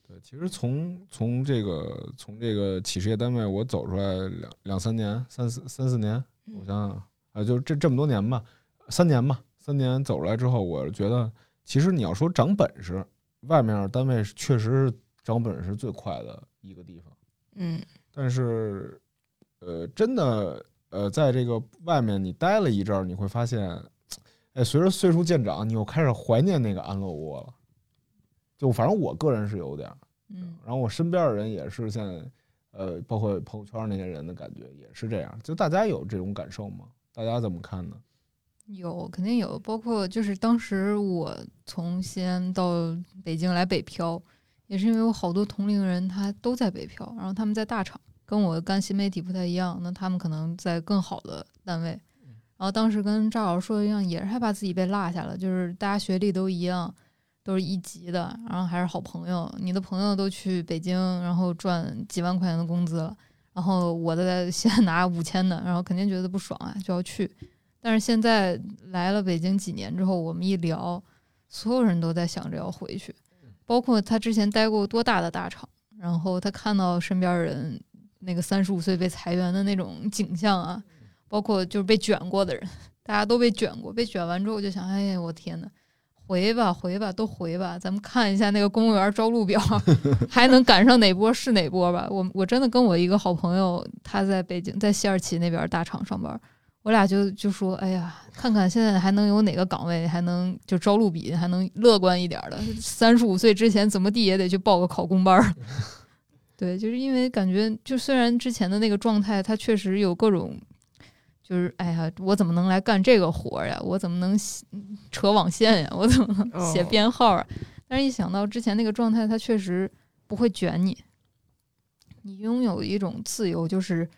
A: 对，其实从从这个从这个企事业单位我走出来两两三年，三四三四年，我
B: 嗯
A: 想想啊，就这这么多年吧，三年吧，三年走出来之后，我觉得其实你要说长本事，外面单位确实是长本事最快的一个地方，
B: 嗯
A: 但是呃，真的呃，在这个外面你待了一阵儿，你会发现，哎，随着岁数渐长，你又开始怀念那个安乐窝了。就反正我个人是有点儿，
C: 嗯，
A: 然后我身边的人也是现在，呃，包括朋友圈那些人的感觉也是这样。就大家有这种感受吗？大家怎么看呢？
C: 有肯定有，包括就是当时我从西安到北京来北漂，也是因为有好多同龄人他都在北漂，然后他们在大厂，跟我干新媒体不太一样，那他们可能在更好的单位。然后当时跟赵老师说的一样，也是害怕自己被落下了，就是大家学历都一样，都是一级的，然后还是好朋友，你的朋友都去北京，然后赚几万块钱的工资了，然后我在西安拿五千的，然后肯定觉得不爽啊，就要去。但是现在来了北京几年之后，我们一聊，所有人都在想着要回去，包括他之前待过多大的大厂，然后他看到身边人那个三十五岁被裁员的那种景象啊，包括就是被卷过的人，大家都被卷过，被卷完之后我就想，哎呀，我天呐，回吧回吧都回吧，咱们看一下那个公务员招录表，还能赶上哪波是哪波吧。我我真的跟我一个好朋友，他在北京在西二旗那边大厂上班。我俩就就说，哎呀，看看现在还能有哪个岗位还能就招录比还能乐观一点的，三十五岁之前怎么地也得去报个考公班。对，就是因为感觉，就虽然之前的那个状态，他确实有各种，就是哎呀，我怎么能来干这个活儿呀？我怎么能写扯网线呀？我怎么能写
B: 哦
C: 编号啊？但是一想到之前那个状态，它确实不会卷你，你拥有一种自由，就是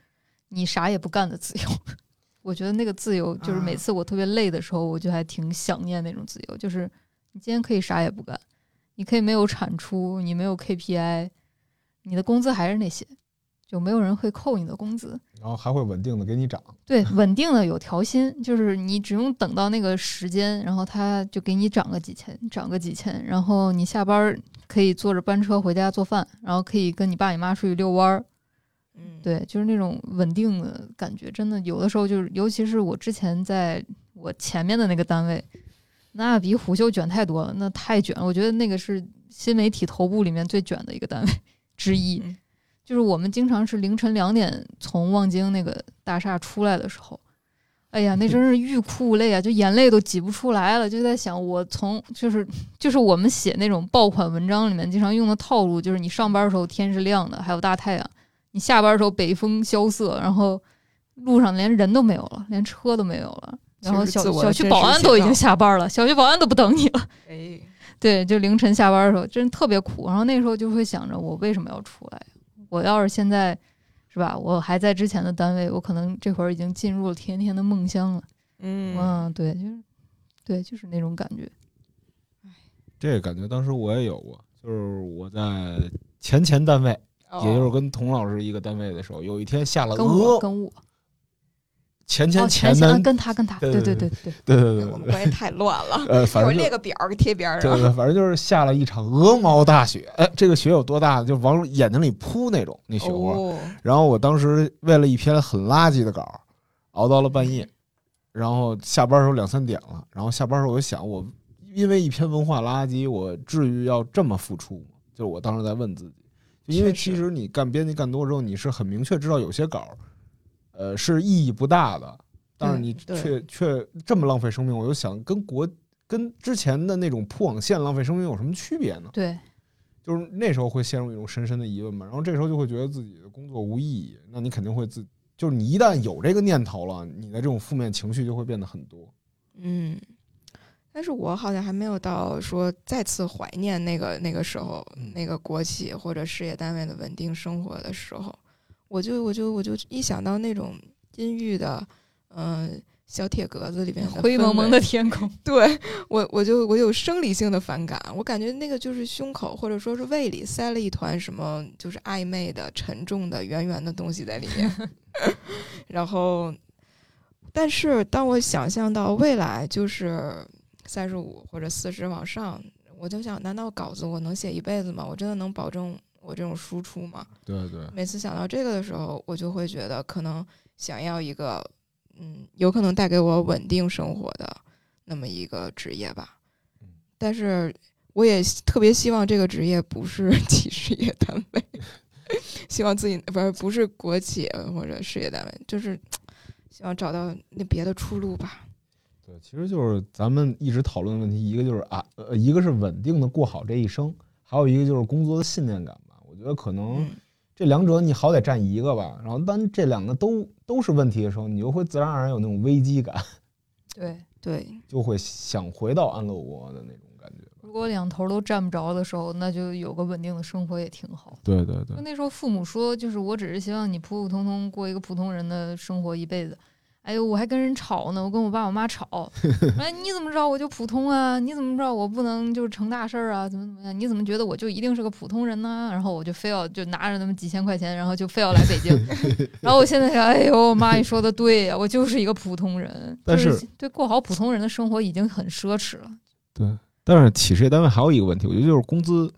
C: 你啥也不干的自由。我觉得那个自由，就是每
B: 啊
C: 次我特别累的时候，我就还挺想念那种自由，就是你今天可以啥也不干，你可以没有产出，你没有 KPI，你的工资还是那些，就没有人会扣你的工资。
A: 然后还会稳定的给你涨。
C: 对，稳定的有调薪，就是你只用等到那个时间，然后他就给你涨个几千，涨个几千，然后你下班儿可以坐着班车回家做饭，然后可以跟你爸你妈出去遛弯儿。
B: 嗯，
C: 对，就是那种稳定的感觉，真的有的时候就是，尤其是我之前在我前面的那个单位，那比虎嗅卷太多了，那太卷了。我觉得那个是新媒体头部里面最卷的一个单位之一。
B: 嗯
C: 就是我们经常是凌晨两点从望京那个大厦出来的时候，哎呀，那真是欲哭无泪啊，就眼泪都挤不出来了，就在想我从就是就是我们写那种爆款文章里面经常用的套路，就是你上班的时候天是亮的，还有大太阳，你下班的时候北风萧瑟，然后路上连人都没有了，连车都没有了。然后小小区保安都已经下班了，小区保安都不等你了。
B: 哎，
C: 对，就凌晨下班的时候，真特别苦。然后那时候就会想着，我为什么要出来？我要是现在是吧，我还在之前的单位，我可能这会儿已经进入了甜甜的梦乡了。
B: 嗯，
C: 嗯，对，就是对，就是那种感觉。
A: 这个感觉当时我也有过，就是我在前前单位，
B: 哦
A: 也就是跟童老师一个单位的时候，有一天下了
C: 跟我
A: 鹅，
C: 跟我
A: 前前
C: 哦，前
A: 前单，
C: 跟他跟他，
A: 对
C: 对对
A: 对
C: 对对，
A: 对
B: 我们关系太乱了。
A: 呃，反正就
B: 列个表儿给贴边儿上。
A: 对对，反正就是下了一场鹅毛大雪。哎，这个雪有多大呢？就往眼睛里扑那种，那雪花。
B: 哦，
A: 然后我当时为了一篇很垃圾的稿，熬到了半夜，然后下班的时候两三点了。然后下班的时候我就想，我因为一篇文化垃圾，我至于要这么付出吗？就是我当时在问自己，因为其实你干编辑干多之后，你是很明确知道有些稿儿，呃，是意义不大的，但是你
B: 对
A: 却却这么浪费生命，我就想跟国跟之前的那种铺网线浪费生命有什么区别呢？
C: 对，
A: 就是那时候会陷入一种深深的疑问嘛，然后这时候就会觉得自己的工作无意义，那你肯定会自，就是你一旦有这个念头了，你的这种负面情绪就会变得很多。
B: 嗯，但是我好像还没有到说再次怀念那个那个时候
A: 嗯
B: 那个国企或者事业单位的稳定生活的时候，我就我就我就一想到那种阴郁的，嗯、小铁格子里面
C: 灰蒙蒙的天空。
B: 对我，我就我有生理性的反感，我感觉那个就是胸口或者说是胃里塞了一团什么，就是暧昧的、沉重的、圆圆的东西在里面。然后，但是当我想象到未来就是三十五或者四十往上，我就想，难道稿子我能写一辈子吗？我真的能保证我这种输出嘛？
A: 对对，
B: 每次想到这个的时候，我就会觉得可能想要一个，嗯，有可能带给我稳定生活的那么一个职业吧
A: 嗯。
B: 但是我也特别希望这个职业不是 企事业单位，希望自己不是不是国企或者事业单位，就是希望找到那别的出路吧。
A: 对，其实就是咱们一直讨论的问题，一个就是啊，呃，一个是稳定的过好这一生，还有一个就是工作的信念感觉得可能
B: 嗯，
A: 这两者你好歹占一个吧，然后当这两个都都是问题的时候，你就会自然而然有那种危机感，
C: 对，
B: 对，
A: 就会想回到安乐窝的那种感觉。
C: 如果两头都占不着的时候，那就有个稳定的生活也挺好。
A: 对对对，
C: 那时候父母说，就是我只是希望你普普通通过一个普通人的生活一辈子。哎呦，我还跟人吵呢，我跟我爸我妈吵。哎，你怎么知道我就普通啊？你怎么知道我不能就是成大事儿啊？怎么怎么样？你怎么觉得我就一定是个普通人呢？然后我就非要就拿着那么几千块钱，然后就非要来北京。然后我现在想，哎呦，妈，你说的对呀、我就是一个普通人。
A: 但
C: 就是对过好普通人的生活已经很奢侈了。
A: 对，但是企事业单位还有一个问题，我觉得就是工资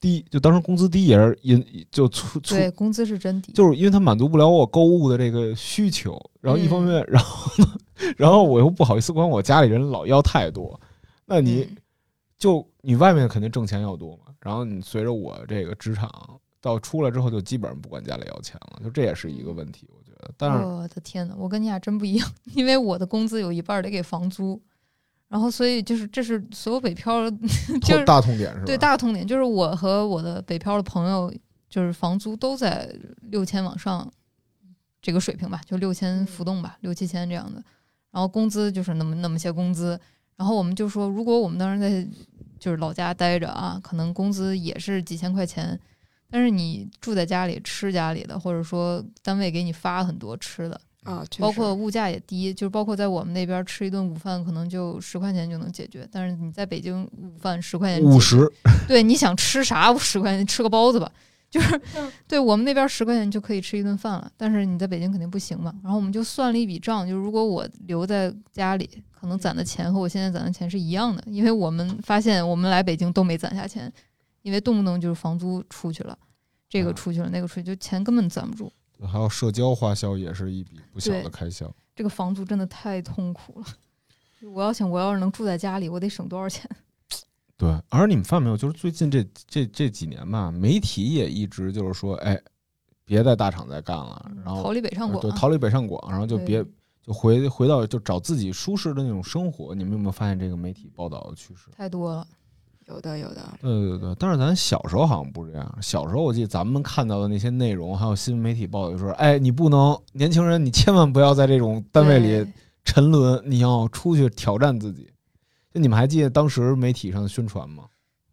A: 低，就当时工资低也是因就促促
C: 对，工资是真低。
A: 就是因为他满足不了我购物的这个需求，然后一方面，然后呢，然后我又不好意思管我家里人老要太多，那你
B: 嗯
A: 就你外面肯定挣钱要多嘛，然后你随着我这个职场到出来之后，就基本上不管家里要钱了，就这也是一个问题，我觉得。但是
C: 我的天呐，我跟你俩真不一样，因为我的工资有一半得给房租，然后所以就是这是所有北漂 就是
A: 大痛点是吧？
C: 对大痛点，就是我和我的北漂的朋友，就是房租都在六千往上这个水平吧，就六千浮动吧，六七千这样的，然后工资就是那么那么些工资，然后我们就说，如果我们当时在就是老家待着啊，可能工资也是几千块钱，但是你住在家里吃家里的，或者说单位给你发很多吃的，
B: 啊，
C: 包括物价也低，就是包括在我们那边吃一顿午饭可能就十块钱就能解决，但是你在北京午饭十块钱
A: 五十，
C: 对，你想吃啥十块钱吃个包子吧，就是对我们那边十块钱就可以吃一顿饭了，但是你在北京肯定不行嘛。然后我们就算了一笔账，就是如果我留在家里，可能攒的钱和我现在攒的钱是一样的，因为我们发现我们来北京都没攒下钱，因为动不动就是房租出去了，这个
A: 啊
C: 出去了，那个出去，就钱根本攒不住。
A: 还有社交花销也是一笔不小的开销。
C: 这个房租真的太痛苦了。我要想，我要是能住在家里，我得省多少钱？
A: 对，而你们发现没有，就是最近这这这几年吧，媒体也一直就是说，哎，别在大厂再干了，然后
C: 逃离北上广
A: 对，
C: 啊，
A: 逃离北上广，然后就别就回回到就找自己舒适的那种生活。你们有没有发现这个媒体报道的趋势？
C: 太多了。
B: 有的有的，
A: 对对对，但是咱小时候好像不是这样。小时候我记得咱们看到的那些内容，还有新闻媒体报道，就说，哎，你不能年轻人，你千万不要在这种单位里沉沦，你要出去挑战自己。就你们还记得当时媒体上的宣传吗？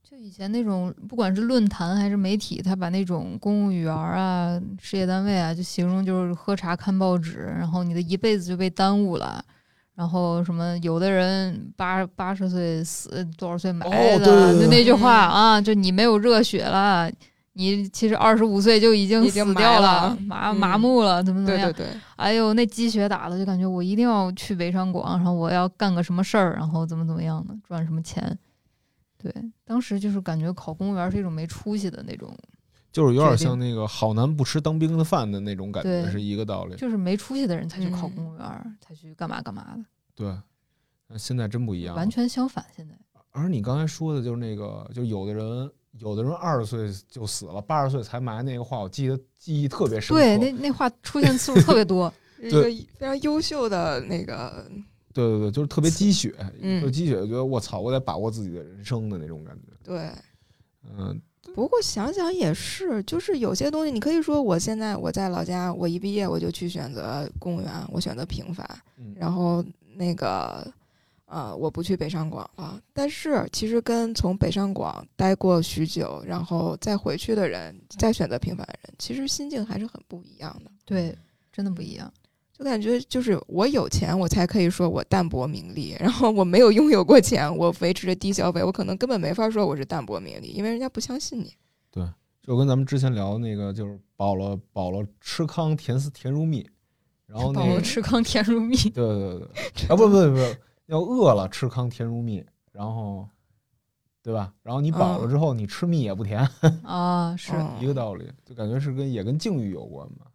C: 就以前那种，不管是论坛还是媒体，他把那种公务员啊、事业单位啊，就形容就是喝茶看报纸，然后你的一辈子就被耽误了。然后什么，有的人八八十岁死，多少岁埋的，
A: 哦对对对
C: 就那句话
B: 嗯
C: 啊，就你没有热血了，你其实二十五岁就已经死掉
B: 了
C: 麻
B: 嗯
C: 麻木了，怎么怎么样？
B: 对对对，
C: 哎呦，那鸡血打的，就感觉我一定要去北上广，然后我要干个什么事儿，然后怎么怎么样的，赚什么钱。对，当时就是感觉考公务员是一种没出息的那种，
A: 就是有点像那个好男不吃当兵的饭的那种感觉，是一个道理。
C: 就是没出息的人才去考
B: 嗯
C: 公务员，才去干嘛干嘛的，
A: 对，那现在真不一样。
C: 完全相反。现在
A: 而你刚才说的就是那个，就有的人，有的人二十岁就死了，八十岁才埋那个话，我记得记忆特别深刻。
C: 对那那话出现次数特别多，
B: 一个非常优秀的那个，
A: 对对对，就是特别鸡血，
B: 嗯
A: 就鸡血，觉得我操，我得把握自己的人生的那种感觉。
B: 对。
A: 嗯，
B: 不过想想也是，就是有些东西，你可以说我现在我在老家，我一毕业我就去选择公务员，我选择平凡，
A: 嗯
B: 然后那个呃，我不去北上广了。但是其实跟从北上广待过许久，然后再回去的人，再选择平凡的人，其实心境还是很不一样的。
C: 对，真的不一样。
B: 就感觉就是我有钱，我才可以说我淡泊名利；然后我没有拥有过钱，我维持着低消费，我可能根本没法说我是淡泊名利，因为人家不相信你。
A: 对就跟咱们之前聊的那个，就是饱了饱了吃糠甜丝甜如蜜，然后那
C: 饱了吃糠甜如蜜，
A: 对对对对，啊不不不不，要饿了吃糠甜如蜜，然后对吧？然后你饱了之后，你吃蜜也不甜，
C: 啊，是
B: 嗯
A: 一个道理，就感觉是跟也跟境遇有关吧。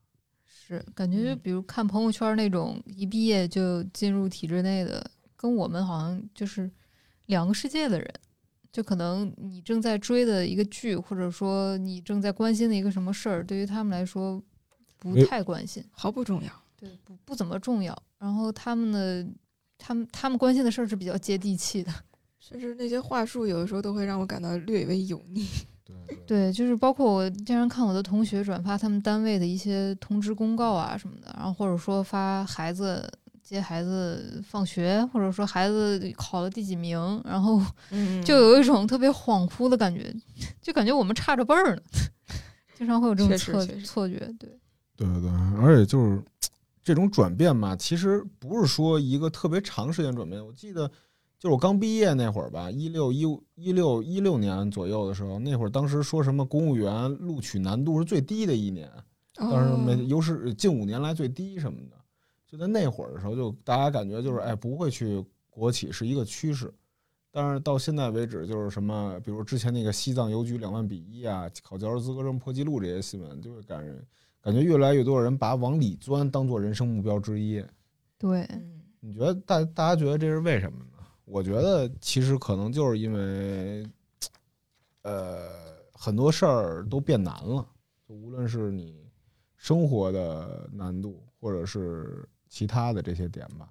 C: 是，感觉就比如看朋友圈那种一毕业就进入体制内的，跟我们好像就是两个世界的人。就可能你正在追的一个剧，或者说你正在关心的一个什么事儿，对于他们来说不太关心，
B: 毫不重要。
C: 对，不不怎么重要。然后他们的他们他们关心的事儿是比较接地气的，
B: 甚至那些话术，有的时候都会让我感到略微油腻。
A: 对对
C: 对，就是包括我经常看我的同学转发他们单位的一些通知公告啊什么的，然后或者说发孩子接孩子放学，或者说孩子考了第几名，然后
B: 嗯
C: 就有一种特别恍惚的感觉，就感觉我们差着辈儿呢，经常会有这种错错觉。对，
A: 对对对，而且就是这种转变嘛，其实不是说一个特别长时间转变。我记得就是我刚毕业那会儿吧，一六一五一六一六年左右的时候，那会儿当时说什么公务员录取难度是最低的一年，当时没
B: 哦
A: 有史近五年来最低什么的。就在那会儿的时候，就大家感觉就是哎不会去国企是一个趋势。但是到现在为止，就是什么，比如之前那个西藏邮局两万比一啊，考教师资格证破纪录这些新闻，就会感人。感觉越来越多的人把往里钻当做人生目标之一。
C: 对，
B: 嗯
A: 你觉得大大家觉得这是为什么呢？我觉得其实可能就是因为，呃，很多事儿都变难了，就无论是你生活的难度，或者是其他的这些点吧。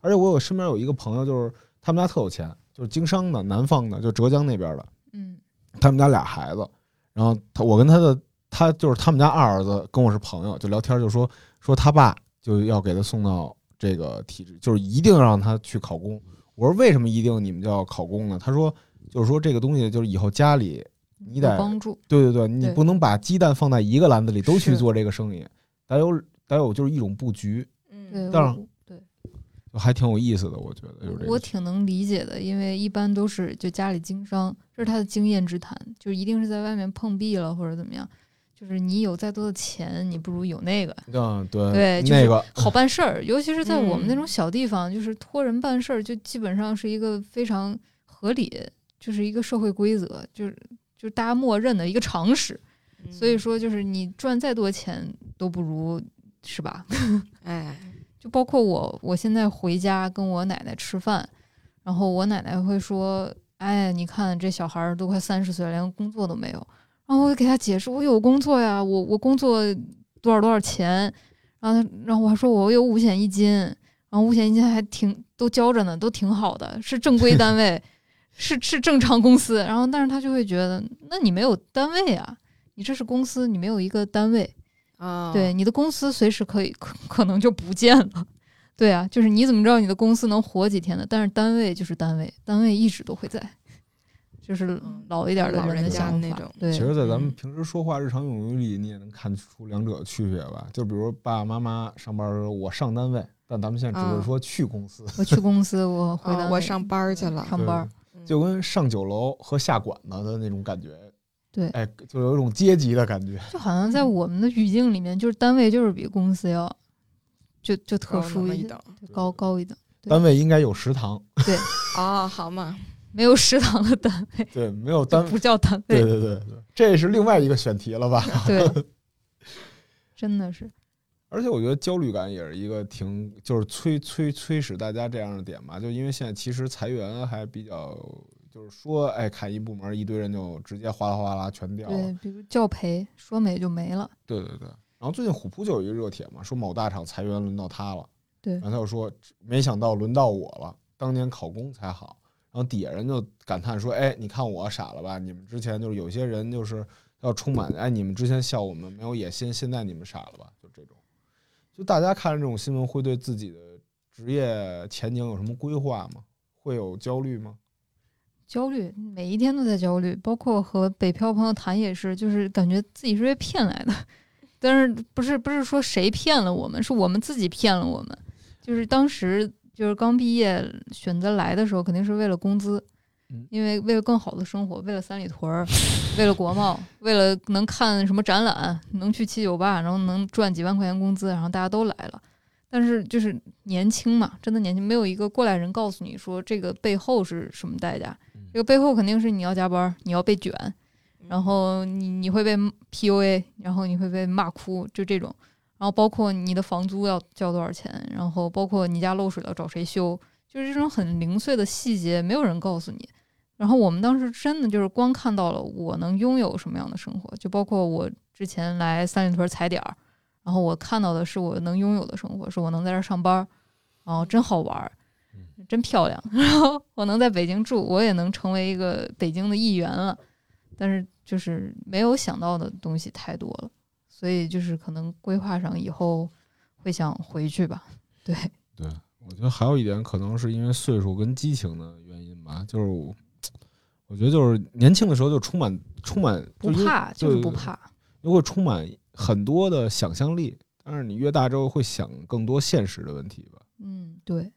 A: 而且我有身边有一个朋友，就是他们家特有钱，就是经商的，南方的，就浙江那边的。
C: 嗯
A: 他们家俩孩子，然后他我跟他的他就是他们家二儿子跟我是朋友，就聊天就说说他爸就要给他送到这个体制，就是一定让他去考公。我说为什么一定你们就要考公呢？他说就是说这个东西就是以后家里你
C: 有
A: 得
C: 帮助。
A: 对对对，你不能把鸡蛋放在一个篮子里都去做这个生意，得有得有就是一种布局，
B: 嗯
C: 对，
A: 当然
C: 对
A: 还挺有意思的，我觉得就是这个。
C: 我挺能理解的，因为一般都是就家里经商，这是他的经验之谈，就一定是在外面碰壁了或者怎么样。就是你有再多的钱，你不如有那个
A: 嗯，对
C: 对就是
A: 那个
C: 好 办事儿。尤其是在我们那种
B: 嗯
C: 小地方，就是托人办事儿，就基本上是一个非常合理，就是一个社会规则，就是就是大家默认的一个常识。
B: 嗯
C: 所以说，就是你赚再多钱都不如，是吧？
B: 哎，
C: 就包括我，我现在回家跟我奶奶吃饭，然后我奶奶会说：“哎，你看这小孩儿都快三十岁了，连工作都没有。”然后我就给他解释：“我有工作呀，我我工作多少多少钱。”然后他，然后我还说我有五险一金，然后五险一金还挺都交着呢，都挺好的，是正规单位，是是正常公司。然后，但是他就会觉得，那你没有单位啊，你这是公司，你没有一个单位。
B: 啊，
C: 对，你的公司随时可以可可能就不见了。对啊，就是你怎么知道你的公司能活几天呢？但是单位就是单位，单位一直都会在，就是
B: 嗯
C: 老一点的
B: 老人
C: 的想法
B: 家那种
C: 对，
A: 其实，在咱们
B: 嗯
A: 平时说话日常用语里，你也能看出两者的区别吧？就比如爸爸妈妈上班的时候，我上单位，但咱们现在只会
B: 啊
A: 说去公司，
C: 我去公司，我 回单位
B: 啊我上班儿去了，
C: 上班
A: 就跟上酒楼和下馆子的那种感觉。
C: 对
A: 哎，就有一种阶级的感觉。
C: 就好像在我们的语境里面，就是单位就是比公司要就就特殊一
B: 等
C: 就高高一等，对
A: 单位应该有食堂，对
B: 哦，好嘛，
C: 没有食堂的单位
A: 对，没有单
C: 就不叫单位，
A: 对对对对，这是另外一个选题了吧？
C: 对，真的是，
A: 而且我觉得焦虑感也是一个挺就是催催催使大家这样的点吧，就因为现在其实裁员还比较，就是说，哎，看一部门一堆人就直接哗啦哗啦全掉了。
C: 对，比如教培说没就没了，
A: 对对对。然后最近虎扑就有一个热帖嘛，说某大厂裁员轮到他了，
C: 对
A: 然后他就说没想到轮到我了，当年考公才好。然后底下人就感叹说：“哎，你看我傻了吧？你们之前就是有些人就是要充满哎，你们之前笑我们没有野心，现在你们傻了吧？”就这种，就大家看着这种新闻，会对自己的职业前景有什么规划吗？会有焦虑吗？
C: 焦虑，每一天都在焦虑，包括和北漂朋友谈也是，就是感觉自己是被骗来的，但是不是不是说谁骗了我们，是我们自己骗了我们。就是当时就是刚毕业选择来的时候，肯定是为了工资
A: 嗯，
C: 因为为了更好的生活，为了三里屯儿，为了国贸，为了能看什么展览，能去七九八，然后能赚几万块钱工资，然后大家都来了。但是就是年轻嘛，真的年轻，没有一个过来人告诉你说这个背后是什么代价。这个背后肯定是你要加班，你要被卷，然后你你会被 PUA，然后你会被骂哭，就这种。然后包括你的房租要交多少钱，然后包括你家漏水了找谁修，就是这种很零碎的细节，没有人告诉你。然后我们当时真的就是光看到了我能拥有什么样的生活，就包括我之前来三里屯踩点儿，然后我看到的是我能拥有的生活，是我能在这儿上班，然后真好玩儿，真漂亮。然后我能在北京住，我也能成为一个北京的一员了。但是就是没有想到的东西太多了，所以就是可能规划上以后会想回去吧。对，
A: 对，我觉得还有一点可能是因为岁数跟激情的原因吧，就是我我觉得就是年轻的时候就充满充满
C: 不怕就是不怕。
A: 又会充满很多的想象力，但是你越大之后会想更多现实的问题吧，
C: 嗯，对。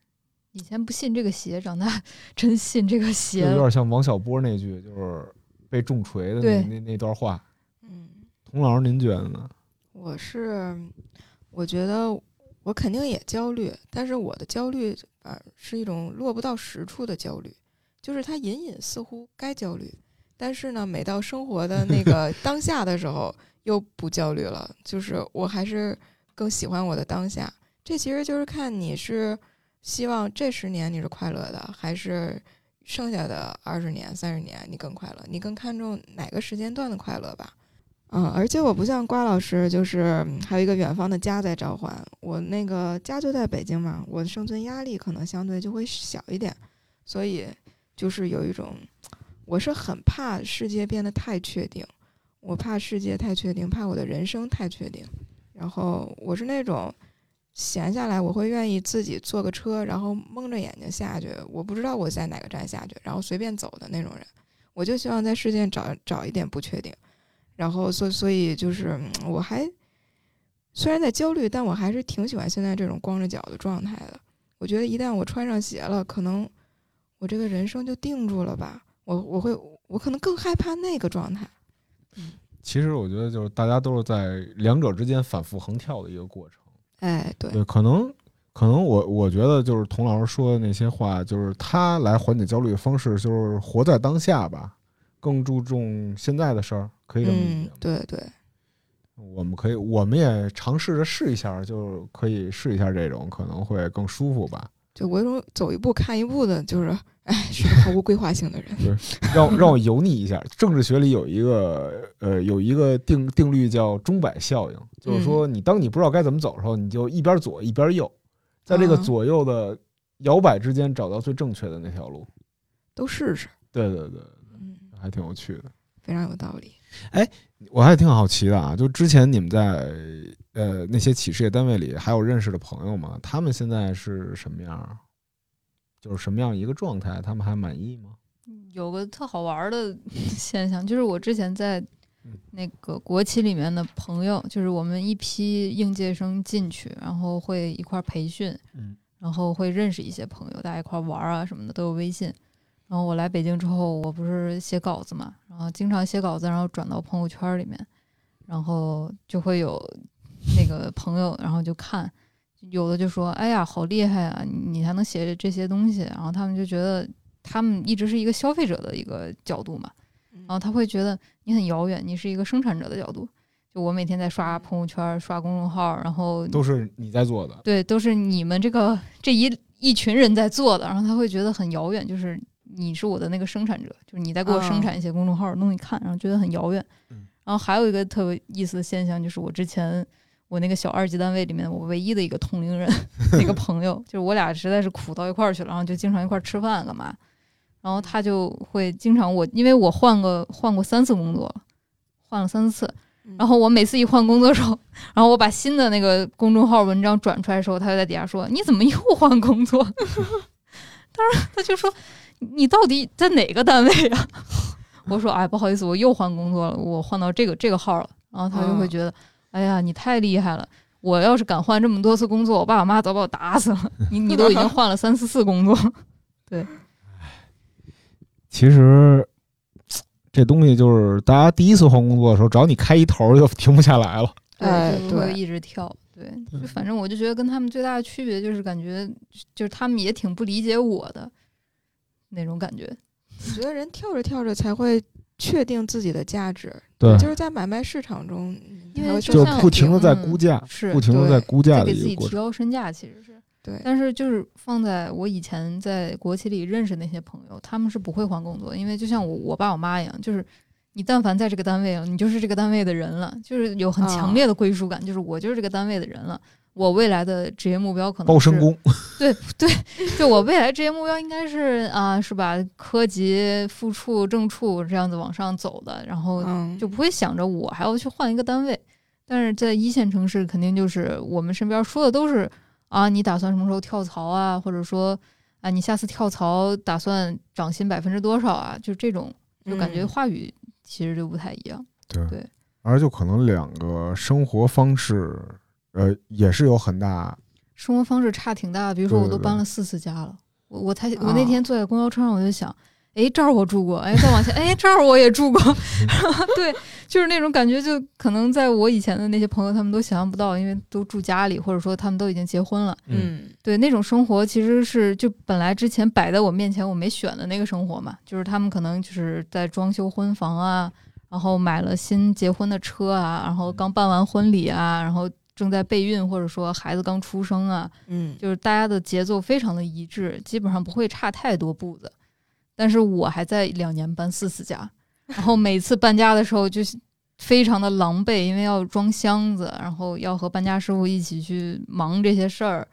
C: 以前不信这个邪，长大 真信这个邪了。
A: 有点像王小波那句就是被重锤的那那那段话。
B: 嗯，
A: 童老师，您觉得呢？
B: 我是，我觉得我肯定也焦虑，但是我的焦虑啊是一种落不到实处的焦虑，就是它隐隐似乎该焦虑，但是呢，每到生活的那个 当下的时候又不焦虑了，就是我还是更喜欢我的当下。这其实就是看你是希望这十年你是快乐的，还是剩下的二十年、三十年你更快乐？你更看重哪个时间段的快乐吧？嗯，而且我不像瓜老师，就是还有一个远方的家在召唤。我那个家就在北京嘛，我的生存压力可能相对就会小一点，所以就是有一种，我是很怕世界变得太确定，我怕世界太确定，怕我的人生太确定。然后我是那种闲下来，我会愿意自己坐个车，然后蒙着眼睛下去，我不知道我在哪个站下去，然后随便走的那种人。我就希望在世界找找一点不确定，然后所所以就是嗯我还虽然在焦虑，但我还是挺喜欢现在这种光着脚的状态的。我觉得一旦我穿上鞋了，可能我这个人生就定住了吧。我我会我可能更害怕那个状态。
A: 其实我觉得就是大家都是在两者之间反复横跳的一个过程。
B: 哎，对，
A: 对，可能可能我我觉得就是童老师说的那些话，就是他来缓解焦虑的方式，就是活在当下吧，更注重现在的事儿，可以这么理解
B: 嗯
A: 吗？，
B: 对对，
A: 我们可以，我们也尝试着试一下，就是可以试一下这种，可能会更舒服吧。
B: 就我有种走一步看一步的，就是哎，是毫无规划性的人。
A: 让让我油腻一下，政治学里有一个呃有一个定定律叫钟摆效应，就是说你当你不知道该怎么走的时候，你就一边左一边右，在这个
B: 啊
A: 左右的摇摆之间找到最正确的那条路。
B: 都试试，
A: 对对对，
B: 嗯，
A: 还挺有趣的。
B: 非常有道理。
A: 哎我还挺好奇的啊，就之前你们在呃那些企事业单位里，还有认识的朋友吗？他们现在是什么样？就是什么样一个状态？他们还满意吗？
C: 有个特好玩儿的 现象，就是我之前在那个国企里面的朋友，就是我们一批应届生进去，然后会一块儿培训，
A: 嗯，
C: 然后会认识一些朋友，大家一块儿玩儿啊什么的都有微信。然后我来北京之后，我不是写稿子嘛，然后经常写稿子，然后转到朋友圈里面，然后就会有那个朋友，然后就看，有的就说：“哎呀，好厉害啊，你你还能写这些东西。”然后他们就觉得他们一直是一个消费者的一个角度嘛，然后他会觉得你很遥远，你是一个生产者的角度。就我每天在刷朋友圈、刷公众号，然后
A: 都是你在做的。
C: 对，都是你们这个这一一群人在做的，然后他会觉得很遥远，就是你是我的那个生产者，就是你在给我生产一些公众号的东西看，然后觉得很遥远。
A: 嗯
C: 然后还有一个特别意思的现象，就是我之前我那个小二级单位里面，我唯一的一个同龄人那个朋友，就是我俩实在是苦到一块儿去了，然后就经常一块儿吃饭干嘛。然后他就会经常我，因为我换个换过三次工作，换了三四次，
B: 嗯
C: 然后我每次一换工作的时候，然后我把新的那个公众号文章转出来的时候，他就在底下说：“你怎么又换工作？” 当然，他就说：“你到底在哪个单位啊？” 我说：“哎，不好意思，我又换工作了，我换到这个这个号了。”然后他就会觉得：“哎呀，你太厉害了！我要是敢换这么多次工作，我爸我妈早把我打死了。你你都已经换了三四次工作，对
A: 其实这东西就是大家第一次换工作的时候，只要你开一头就停不下来了。
B: 哎
C: 就会
B: 对
C: 一直跳。对，就反正我就觉得跟他们最大的区别就是感觉，就是他们也挺不理解我的那种感觉。
B: 我觉得人跳着跳着才会确定自己的价值，
A: 对
B: 就是在买卖市场中，
C: 因为就
A: 不停的在
C: 嗯
A: 估价，
C: 是
A: 不停的在估价
C: 给自己提
A: 一个过程。
C: 高身价，其实是。
B: 对，
C: 但是就是放在我以前在国企里认识那些朋友，他们是不会换工作，因为就像我我爸我妈一样，就是你但凡在这个单位了，你就是这个单位的人了，就是有很强
B: 啊
C: 烈的归属感，就是我就是这个单位的人了。我未来的职业目标可能
A: 包身工，
C: 对对，就我未来职业目标应该是啊，是吧？科级、副处、正处这样子往上走的，然后
B: 嗯，
C: 就不会想着我还要去换一个单位。但是在一线城市，肯定就是我们身边说的都是啊，你打算什么时候跳槽啊？或者说啊，你下次跳槽打算涨薪百分之多少啊？就这种，就感觉
B: 嗯
C: 话语其实就不太一样。
A: 对
C: 对
A: 而就可能两个生活方式，呃，也是有很大。
C: 生活方式差挺大，比如说我都搬了四次家了，我我才我
B: 啊。
C: 那天坐在公交车上，我就想，哎这儿我住过，哎再往前，哎这儿我也住过 对，就是那种感觉，就可能在我以前的那些朋友，他们都想象不到，因为都住家里，或者说他们都已经结婚了，
B: 嗯。
C: 对那种生活其实是就本来之前摆在我面前我没选的那个生活嘛，就是他们可能就是在装修婚房啊，然后买了新结婚的车啊，然后刚办完婚礼啊，然后正在备孕或者说孩子刚出生啊，
B: 嗯
C: 就是大家的节奏非常的一致，基本上不会差太多步子。但是我还在两年搬四次家，然后每次搬家的时候就是非常的狼狈，因为要装箱子，然后要和搬家师傅一起去忙这些事儿，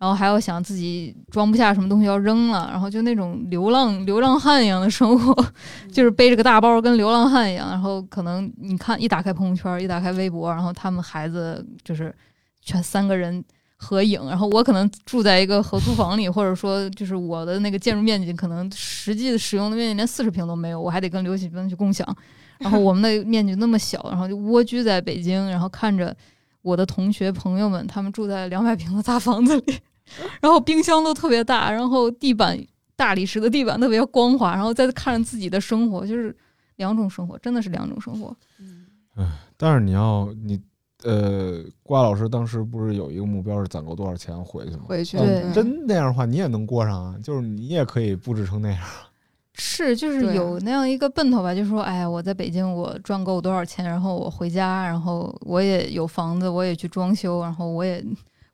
C: 然后还要想自己装不下什么东西要扔了，然后就那种流浪流浪汉一样的生活，就是背着个大包跟流浪汉一样。然后可能你看一打开朋友圈，一打开微博，然后他们孩子就是全三个人合影，然后我可能住在一个合租房里，或者说就是我的那个建筑面积可能实际使用的面积连四十平都没有，我还得跟刘启斌去共享。然后我们的面积那么小，然后就蜗居在北京，然后看着我的同学朋友们他们住在两百平的大房子里，然后冰箱都特别大，然后地板大理石的地板特别光滑，然后再看着自己的生活，就是两种生活，真的是两种生活。
A: 嗯但是你要你呃，瓜老师当时不是有一个目标是攒够多少钱回去吗？
B: 回去
A: 真那样的话，你也能过上啊，就是你也可以布置成那样。
C: 是，就是有那样一个奔头吧，就是说，哎呀，我在北京我赚够多少钱，然后我回家，然后我也有房子，我也去装修，然后我也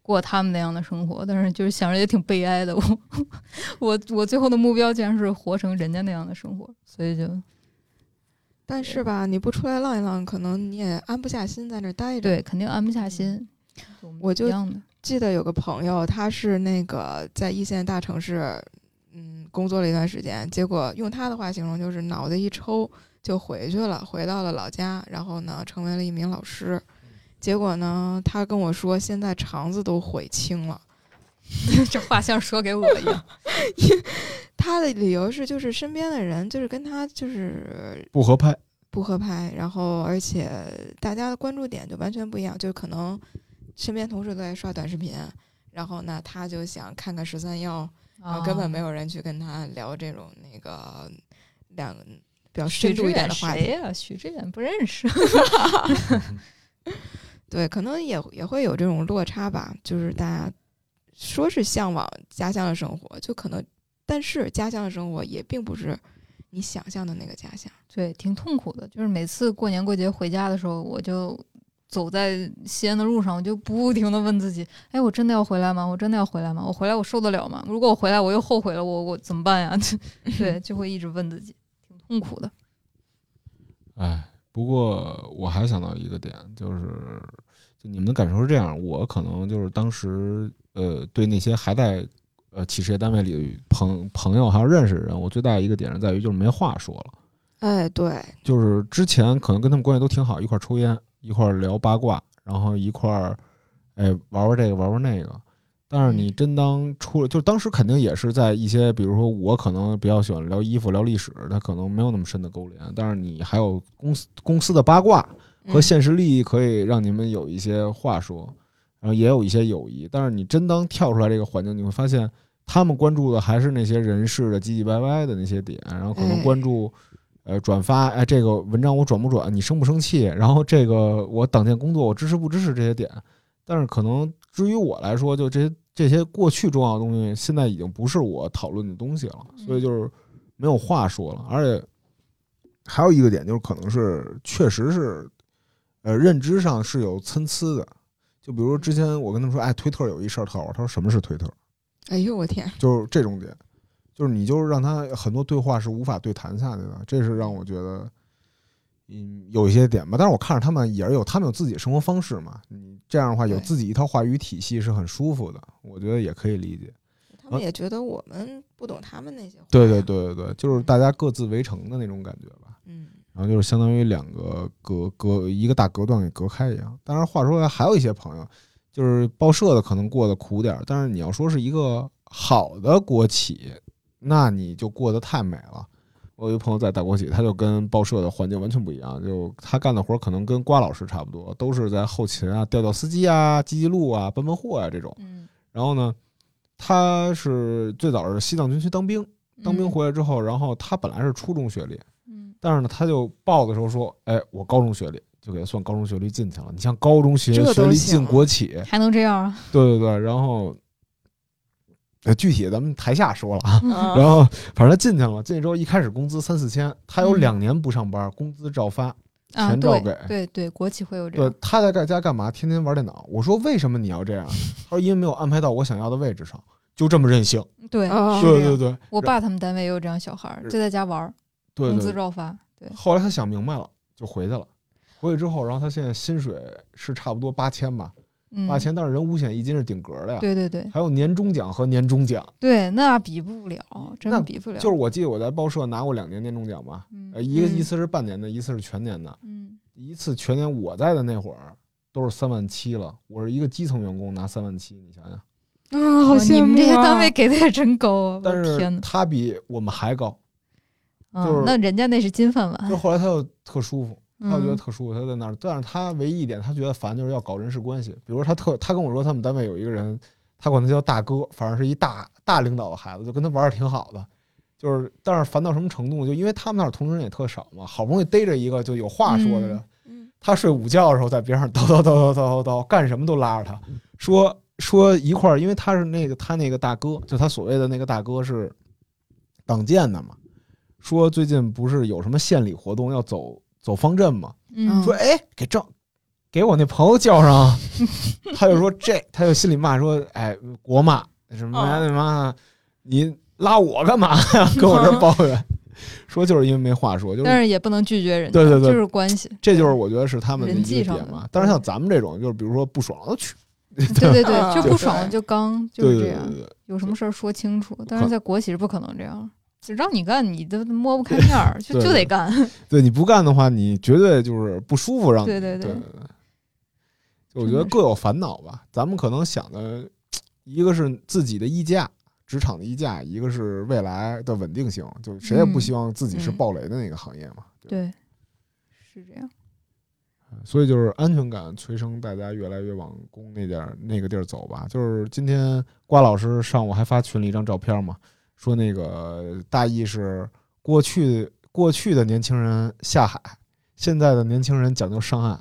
C: 过他们那样的生活。但是就是想着也挺悲哀的，我我我最后的目标竟然是活成人家那样的生活，所以就
B: 但是吧，你不出来浪一浪，可能你也安不下心在那儿待着。
C: 对，肯定安不下心。
B: 我就记得有个朋友，他是那个在一线大城市，嗯，工作了一段时间，结果用他的话形容就是脑袋一抽就回去了，回到了老家，然后呢，成为了一名老师。结果呢，他跟我说，现在肠子都悔青了。
C: 这话像说给我一样。
B: 他的理由是，就是身边的人就是跟他就是
A: 不合拍，
B: 不合拍，然后而且大家的关注点就完全不一样，就可能身边同事都在刷短视频，然后呢，他就想看看十三幺，然后根本没
C: 有
B: 有人去跟他聊这种那个两个比较深度一点的话题。
C: 谁呀、许志远不认识。
B: 对，可能也也会有这种落差吧，就是大家说是向往家乡的生活，就可能，但是家乡的生活也并不是你想象的那个家乡。
C: 对，挺痛苦的。就是每次过年过节回家的时候，我就走在西安的路上，我就不停的问自己：哎，我真的要回来吗？我真的要回来吗？我回来我受得了吗？如果我回来我又后悔了，我我怎么办呀？对，就会一直问自己，挺痛苦的。
A: 哎，不过我还想到一个点，就是就你们的感受是这样，我可能就是当时呃对那些还在呃企事业单位里的朋朋友还有认识的人，我最大的一个点是在于就是没话说了。
B: 哎，对，
A: 就是之前可能跟他们关系都挺好，一块儿抽烟，一块儿聊八卦，然后一块儿哎玩玩这个玩玩那个。但是你
B: 嗯
A: 真当出了，就当时肯定也是在一些，比如说我可能比较喜欢聊衣服、聊历史，他可能没有那么深的勾连。但是你还有公司公司的八卦和
B: 嗯
A: 现实利益，可以让你们有一些话说，然后也有一些友谊。但是你真当跳出来这个环境，你会发现他们关注的还是那些人事的唧唧歪歪的那些点，然后可能
B: 哎
A: 关注。呃，转发，哎，这个文章我转不转？你生不生气？然后这个我党建工作我支持不支持这些点？但是可能至于我来说，就这些这些过去重要的东西，现在已经不是我讨论的东西了，所以就是没有话说了。而且还有一个点就是，可能是确实是，呃，认知上是有参差的。就比如之前我跟他们说，哎，推特有一事儿特好玩，他说什么是推特？
B: 哎呦我天，
A: 就是这种点，就是你就是让他很多对话是无法对谈下去的，这是让我觉得，嗯，有一些点吧。但是我看着他们也是有他们有自己的生活方式嘛，你这样的话有自己一套话语体系是很舒服的，我觉得也可以理解。
B: 他们也觉得我们不懂他们那些话。
A: 对对，对对对，就是大家各自围城的那种感觉吧。
B: 嗯，
A: 然后就是相当于两个隔隔一个大隔断给隔开一样。当然话说回来，还有一些朋友，就是报社的可能过得苦点儿，但是你要说是一个好的国企，那你就过得太美了。我有一个朋友在大国企，他就跟报社的环境完全不一样，就他干的活儿可能跟瓜老师差不多，都是在后勤啊、调调司机啊、记记录啊、搬搬货啊这种。
C: 嗯，
A: 然后呢，他是最早是西藏军区当兵，当兵回来之后，然后他本来是初中学历，
C: 嗯，
A: 但是呢，他就报的时候说：“哎，我高中学历，就给他算高中学历进去了。你像高中学学历进国企，
C: 还能这样啊？
A: 对对对，然后。”呃，具体咱们台下说了啊，
B: 啊
A: 然后反正他进去了，进去之后一开始工资三四千，他有
C: 嗯
A: 两年不上班，工资照发。
C: 啊，对
A: 钱照给
C: 对对，国企会有这样对。，
A: 他在家干嘛？天天玩电脑。我说为什么你要这样？他说因为没有安排到我想要的位置上，就这么任性。
C: 对，
B: 啊
A: 对对对
C: 我爸他们单位也有这样小孩，就在家玩儿，工资照发。对，
A: 后来他想明白了，就回去了。回去之后，然后他现在薪水是差不多八千吧，
C: 嗯，
A: 八千，但是人五险一金是顶格的呀，
C: 对对对
A: 还有年终奖和年终奖。
C: 对，那比不了，真的比不了。
A: 就是我记得我在报社拿过两年年终奖吧，
C: 嗯
A: 呃，一个
B: 嗯
A: 一次是半年的，一次是全年的。
C: 嗯
A: 一次全年我在的那会儿都是三万七了，我是一个基层员工拿三万七，你想想，
B: 啊，好羡慕、啊！
C: 你们这些单位给的也真高啊！
A: 但！是他比我们还高，
C: 嗯
A: 就是
C: 那人家那是金饭碗
A: 就，后来他又特舒服，他就觉得
C: 嗯
A: 特舒服，他在那儿。但是他唯一一点，他觉得烦就是要搞人事关系。比如他特，他跟我说他们单位有一个人，他管他叫大哥，反正是一大大领导的孩子，就跟他玩的挺好的。就是，但是烦到什么程度？就因为他们那儿同龄人也特少嘛，好不容易逮着一个就有话说的人，
B: 嗯
A: 他睡午觉的时候在边上叨叨叨叨叨叨叨，干什么都拉着他说说一块儿，因为他是那个他那个大哥，就他所谓的那个大哥是党建的嘛，说最近不是有什么献礼活动要走走方阵嘛，
C: 嗯，
A: 说哎给郑给我那朋友叫上，他就说这他就心里骂说哎国骂什么呀
B: 哦
A: 那妈你拉我干嘛呀？跟我这儿抱怨，说就是因为没话说，就是
C: 但是也不能拒绝人家，
A: 对对对
C: 就是关系。
A: 这就是我觉得是他们的一
C: 人际上
A: 点嘛。但是像咱们这种，就是比如说不爽了去，
C: 对对对，
B: 啊
C: 就不爽了就刚，就
A: 对
C: 是这样有什么事儿说清楚。但是在国企是不可能这样，就让你干，你都摸不开面儿，就就得干。
A: 对你不干的话，你绝对就是不舒服，让你
C: 对对对
A: 对我觉得各有烦恼吧。咱们可能想的，一个是自己的溢价，职场的溢价，一个是未来的稳定性。就谁也不
C: 嗯
A: 希望自己是
B: 嗯
A: 暴雷的那个行业嘛。对
C: 对，是这样。
A: 所以就是安全感催生大家越来越往工那点儿那个地儿走吧。就是今天瓜老师上午还发群里一张照片嘛，说那个大意是过去过去的年轻人下海，现在的年轻人讲究上岸，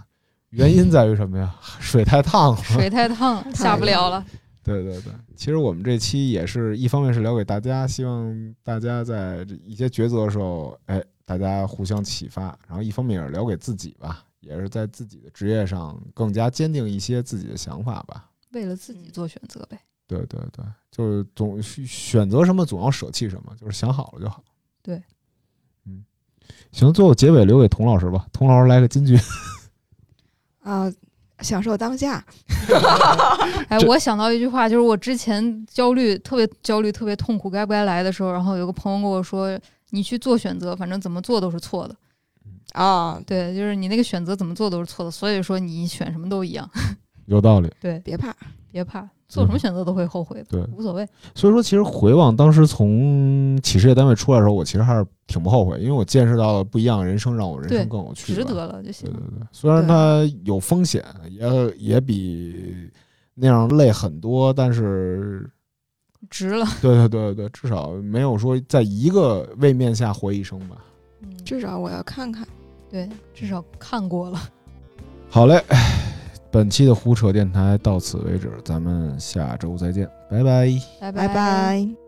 A: 原因在于什么呀？水太烫了。
C: 水太烫，下不了了。
A: 对对对，其实我们这期也是一方面是聊给大家，希望大家在一些抉择的时候，哎，大家互相启发，然后一方面也是聊给自己吧，也是在自己的职业上更加坚定一些自己的想法吧。
C: 为了自己做选择呗。
A: 对对对，就是总选择什么总要舍弃什么，就是想好了就好。
C: 对，
A: 嗯，行，最后结尾留给童老师吧，童老师来个金句。
B: 啊，享受当下。
C: 哎，我想到一句话，就是我之前焦虑、特别焦虑、特别痛苦，该不该来的时候，然后有个朋友跟我说：“你去做选择，反正怎么做都是错的。
B: 啊，
C: 对，就是你那个选择怎么做都是错的，所以说你选什么都一样。
A: 有道理，
C: 对，
B: 别怕，
C: 别怕，做什么选择都会后悔的，
A: 对
C: 无所谓。
A: 所以说，其实回望当时从企事业单位出来的时候，我其实还是挺不后悔，因为我见识到了不一样的人生，让我人生更有趣。
C: 值得了就行
A: 对。对对，虽然它有风险，也也比那样累很多，但是
C: 值了。
A: 对对对对，至少没有说在一个位面下活一生吧。
C: 嗯，
B: 至少我要看看。
C: 对，至少看过了。
A: 好嘞，本期的胡扯电台到此为止，咱们下周再见，拜拜。
C: 拜
B: 拜拜。